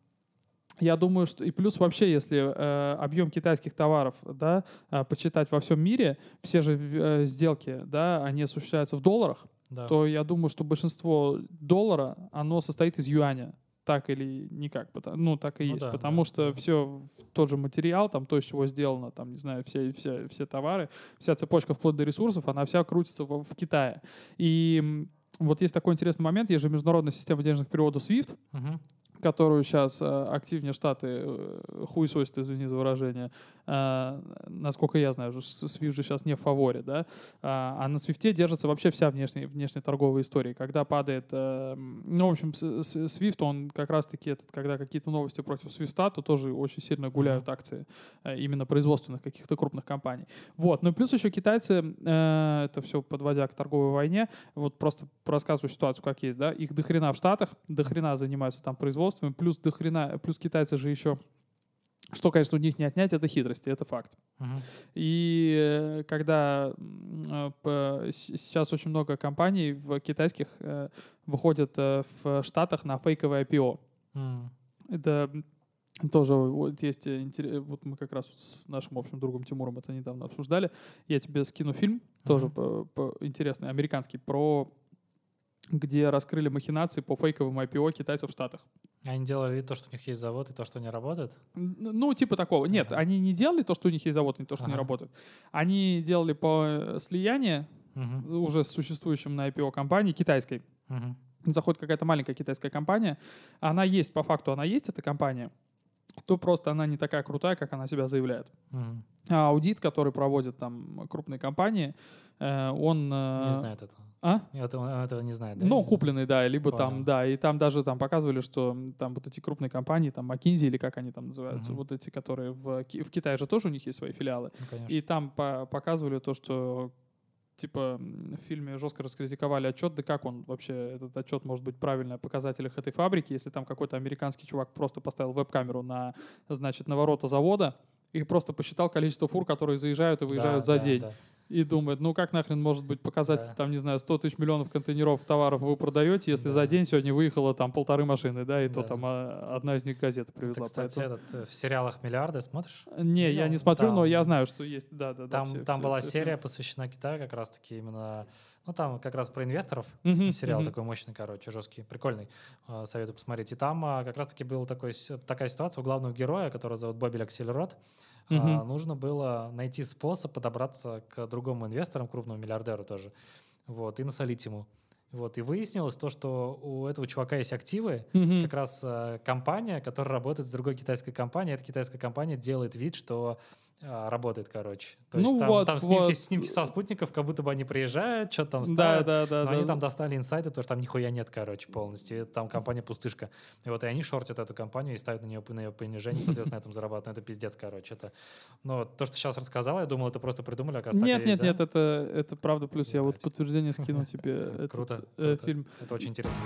я думаю, что и плюс вообще, если э, объем китайских товаров, да, э, почитать во всем мире, все же э, сделки, да, они осуществляются в долларах, да. то я думаю, что большинство доллара, оно состоит из юаня так или никак, ну так и ну, есть, да, потому да, что все тот же материал, там то, из чего сделано, там не знаю, все все все товары, вся цепочка вплоть до ресурсов, она вся крутится в, в Китае. И вот есть такой интересный момент, есть же международная система денежных переводов SWIFT, угу которую сейчас э, активнее Штаты э, хуесосят, извини за выражение, э, насколько я знаю, SWIFT же сейчас не в фаворе, да, а, на SWIFT держится вообще вся внешняя, внешняя торговая история. Когда падает, ну, в общем, SWIFT, он как раз-таки, этот, когда какие-то новости против SWIFT, то тоже очень сильно гуляют акции именно производственных каких-то крупных компаний. Вот, ну и плюс еще китайцы, это все подводя к торговой войне, вот просто рассказываю ситуацию, как есть, да, их дохрена в Штатах, дохрена занимаются там производством, производством, плюс до хрена, плюс китайцы же еще что, конечно, у них не отнять, это хитрости, это факт. Uh-huh. И э, когда э, сейчас очень много компаний в китайских э, выходят в Штатах на фейковое IPO. Uh-huh. Это тоже вот есть вот мы как раз с нашим общим другом Тимуром это недавно обсуждали. Я тебе скину фильм, uh-huh. тоже по, по, интересный, американский, про где раскрыли махинации по фейковым IPO китайцев в Штатах. Они делали то, что у них есть завод, и то, что не работает? Ну, типа такого. Нет, ага. они не делали то, что у них есть завод, и то, что ага. не работает. Они делали по э, слиянию угу. уже с существующим на IPO компании китайской. Угу. Заходит какая-то маленькая китайская компания. Она есть, по факту она есть, эта компания то просто она не такая крутая, как она себя заявляет. Угу. А аудит, который проводят там крупные компании, э, он... Э, не знает этого. А? Это, этого не знает, да? Ну, купленный, да, либо Понял. там, да, и там даже там показывали, что там вот эти крупные компании, там McKinsey или как они там называются, угу. вот эти, которые в, в Китае же тоже у них есть свои филиалы. Ну, и там по показывали то, что типа в фильме жестко раскритиковали отчет, да как он вообще, этот отчет может быть правильный о показателях этой фабрики, если там какой-то американский чувак просто поставил веб-камеру на, значит, на ворота завода и просто посчитал количество фур, которые заезжают и выезжают да, за да, день. Да. И думает, ну как нахрен может быть показатель, да. там, не знаю, 100 тысяч миллионов контейнеров товаров вы продаете, если да. за день сегодня выехало там полторы машины, да, и да. то там а, одна из них газета привезла. Ты, кстати, этот, э, в сериалах «Миллиарды» смотришь? Не, Видел? я не смотрю, там, но я знаю, что есть, да, да, там, да. Все, там все, была все, серия, все. посвящена Китаю как раз-таки именно, ну там как раз про инвесторов, uh-huh, сериал uh-huh. такой мощный, короче, жесткий, прикольный, э, советую посмотреть. И там а, как раз-таки была такой, такая ситуация у главного героя, которого зовут Бобель Акселерот, угу. а, нужно было найти способ подобраться к другому инвестору, крупному миллиардеру тоже, вот, и насолить ему. Вот, и выяснилось то, что у этого чувака есть активы, mm как раз э, компания, которая работает с другой китайской компанией. Эта китайская компания делает вид, что работает, короче. То ну есть там, вот, там снимки, вот. снимки со спутников, как будто бы они приезжают, что-то там ставят. Да, да, да. Но да, они да. там достали инсайты, то, что там нихуя нет, короче, полностью. Там компания пустышка. И вот и они шортят эту компанию и ставят на нее, на ее понижение, соответственно, на этом зарабатывают. Это пиздец, короче. Это, но то, что сейчас рассказал, я думал, это просто придумали, а Нет, нет, нет, это, это правда. Плюс я вот подтверждение скину тебе этот э, фильм. Это очень интересно.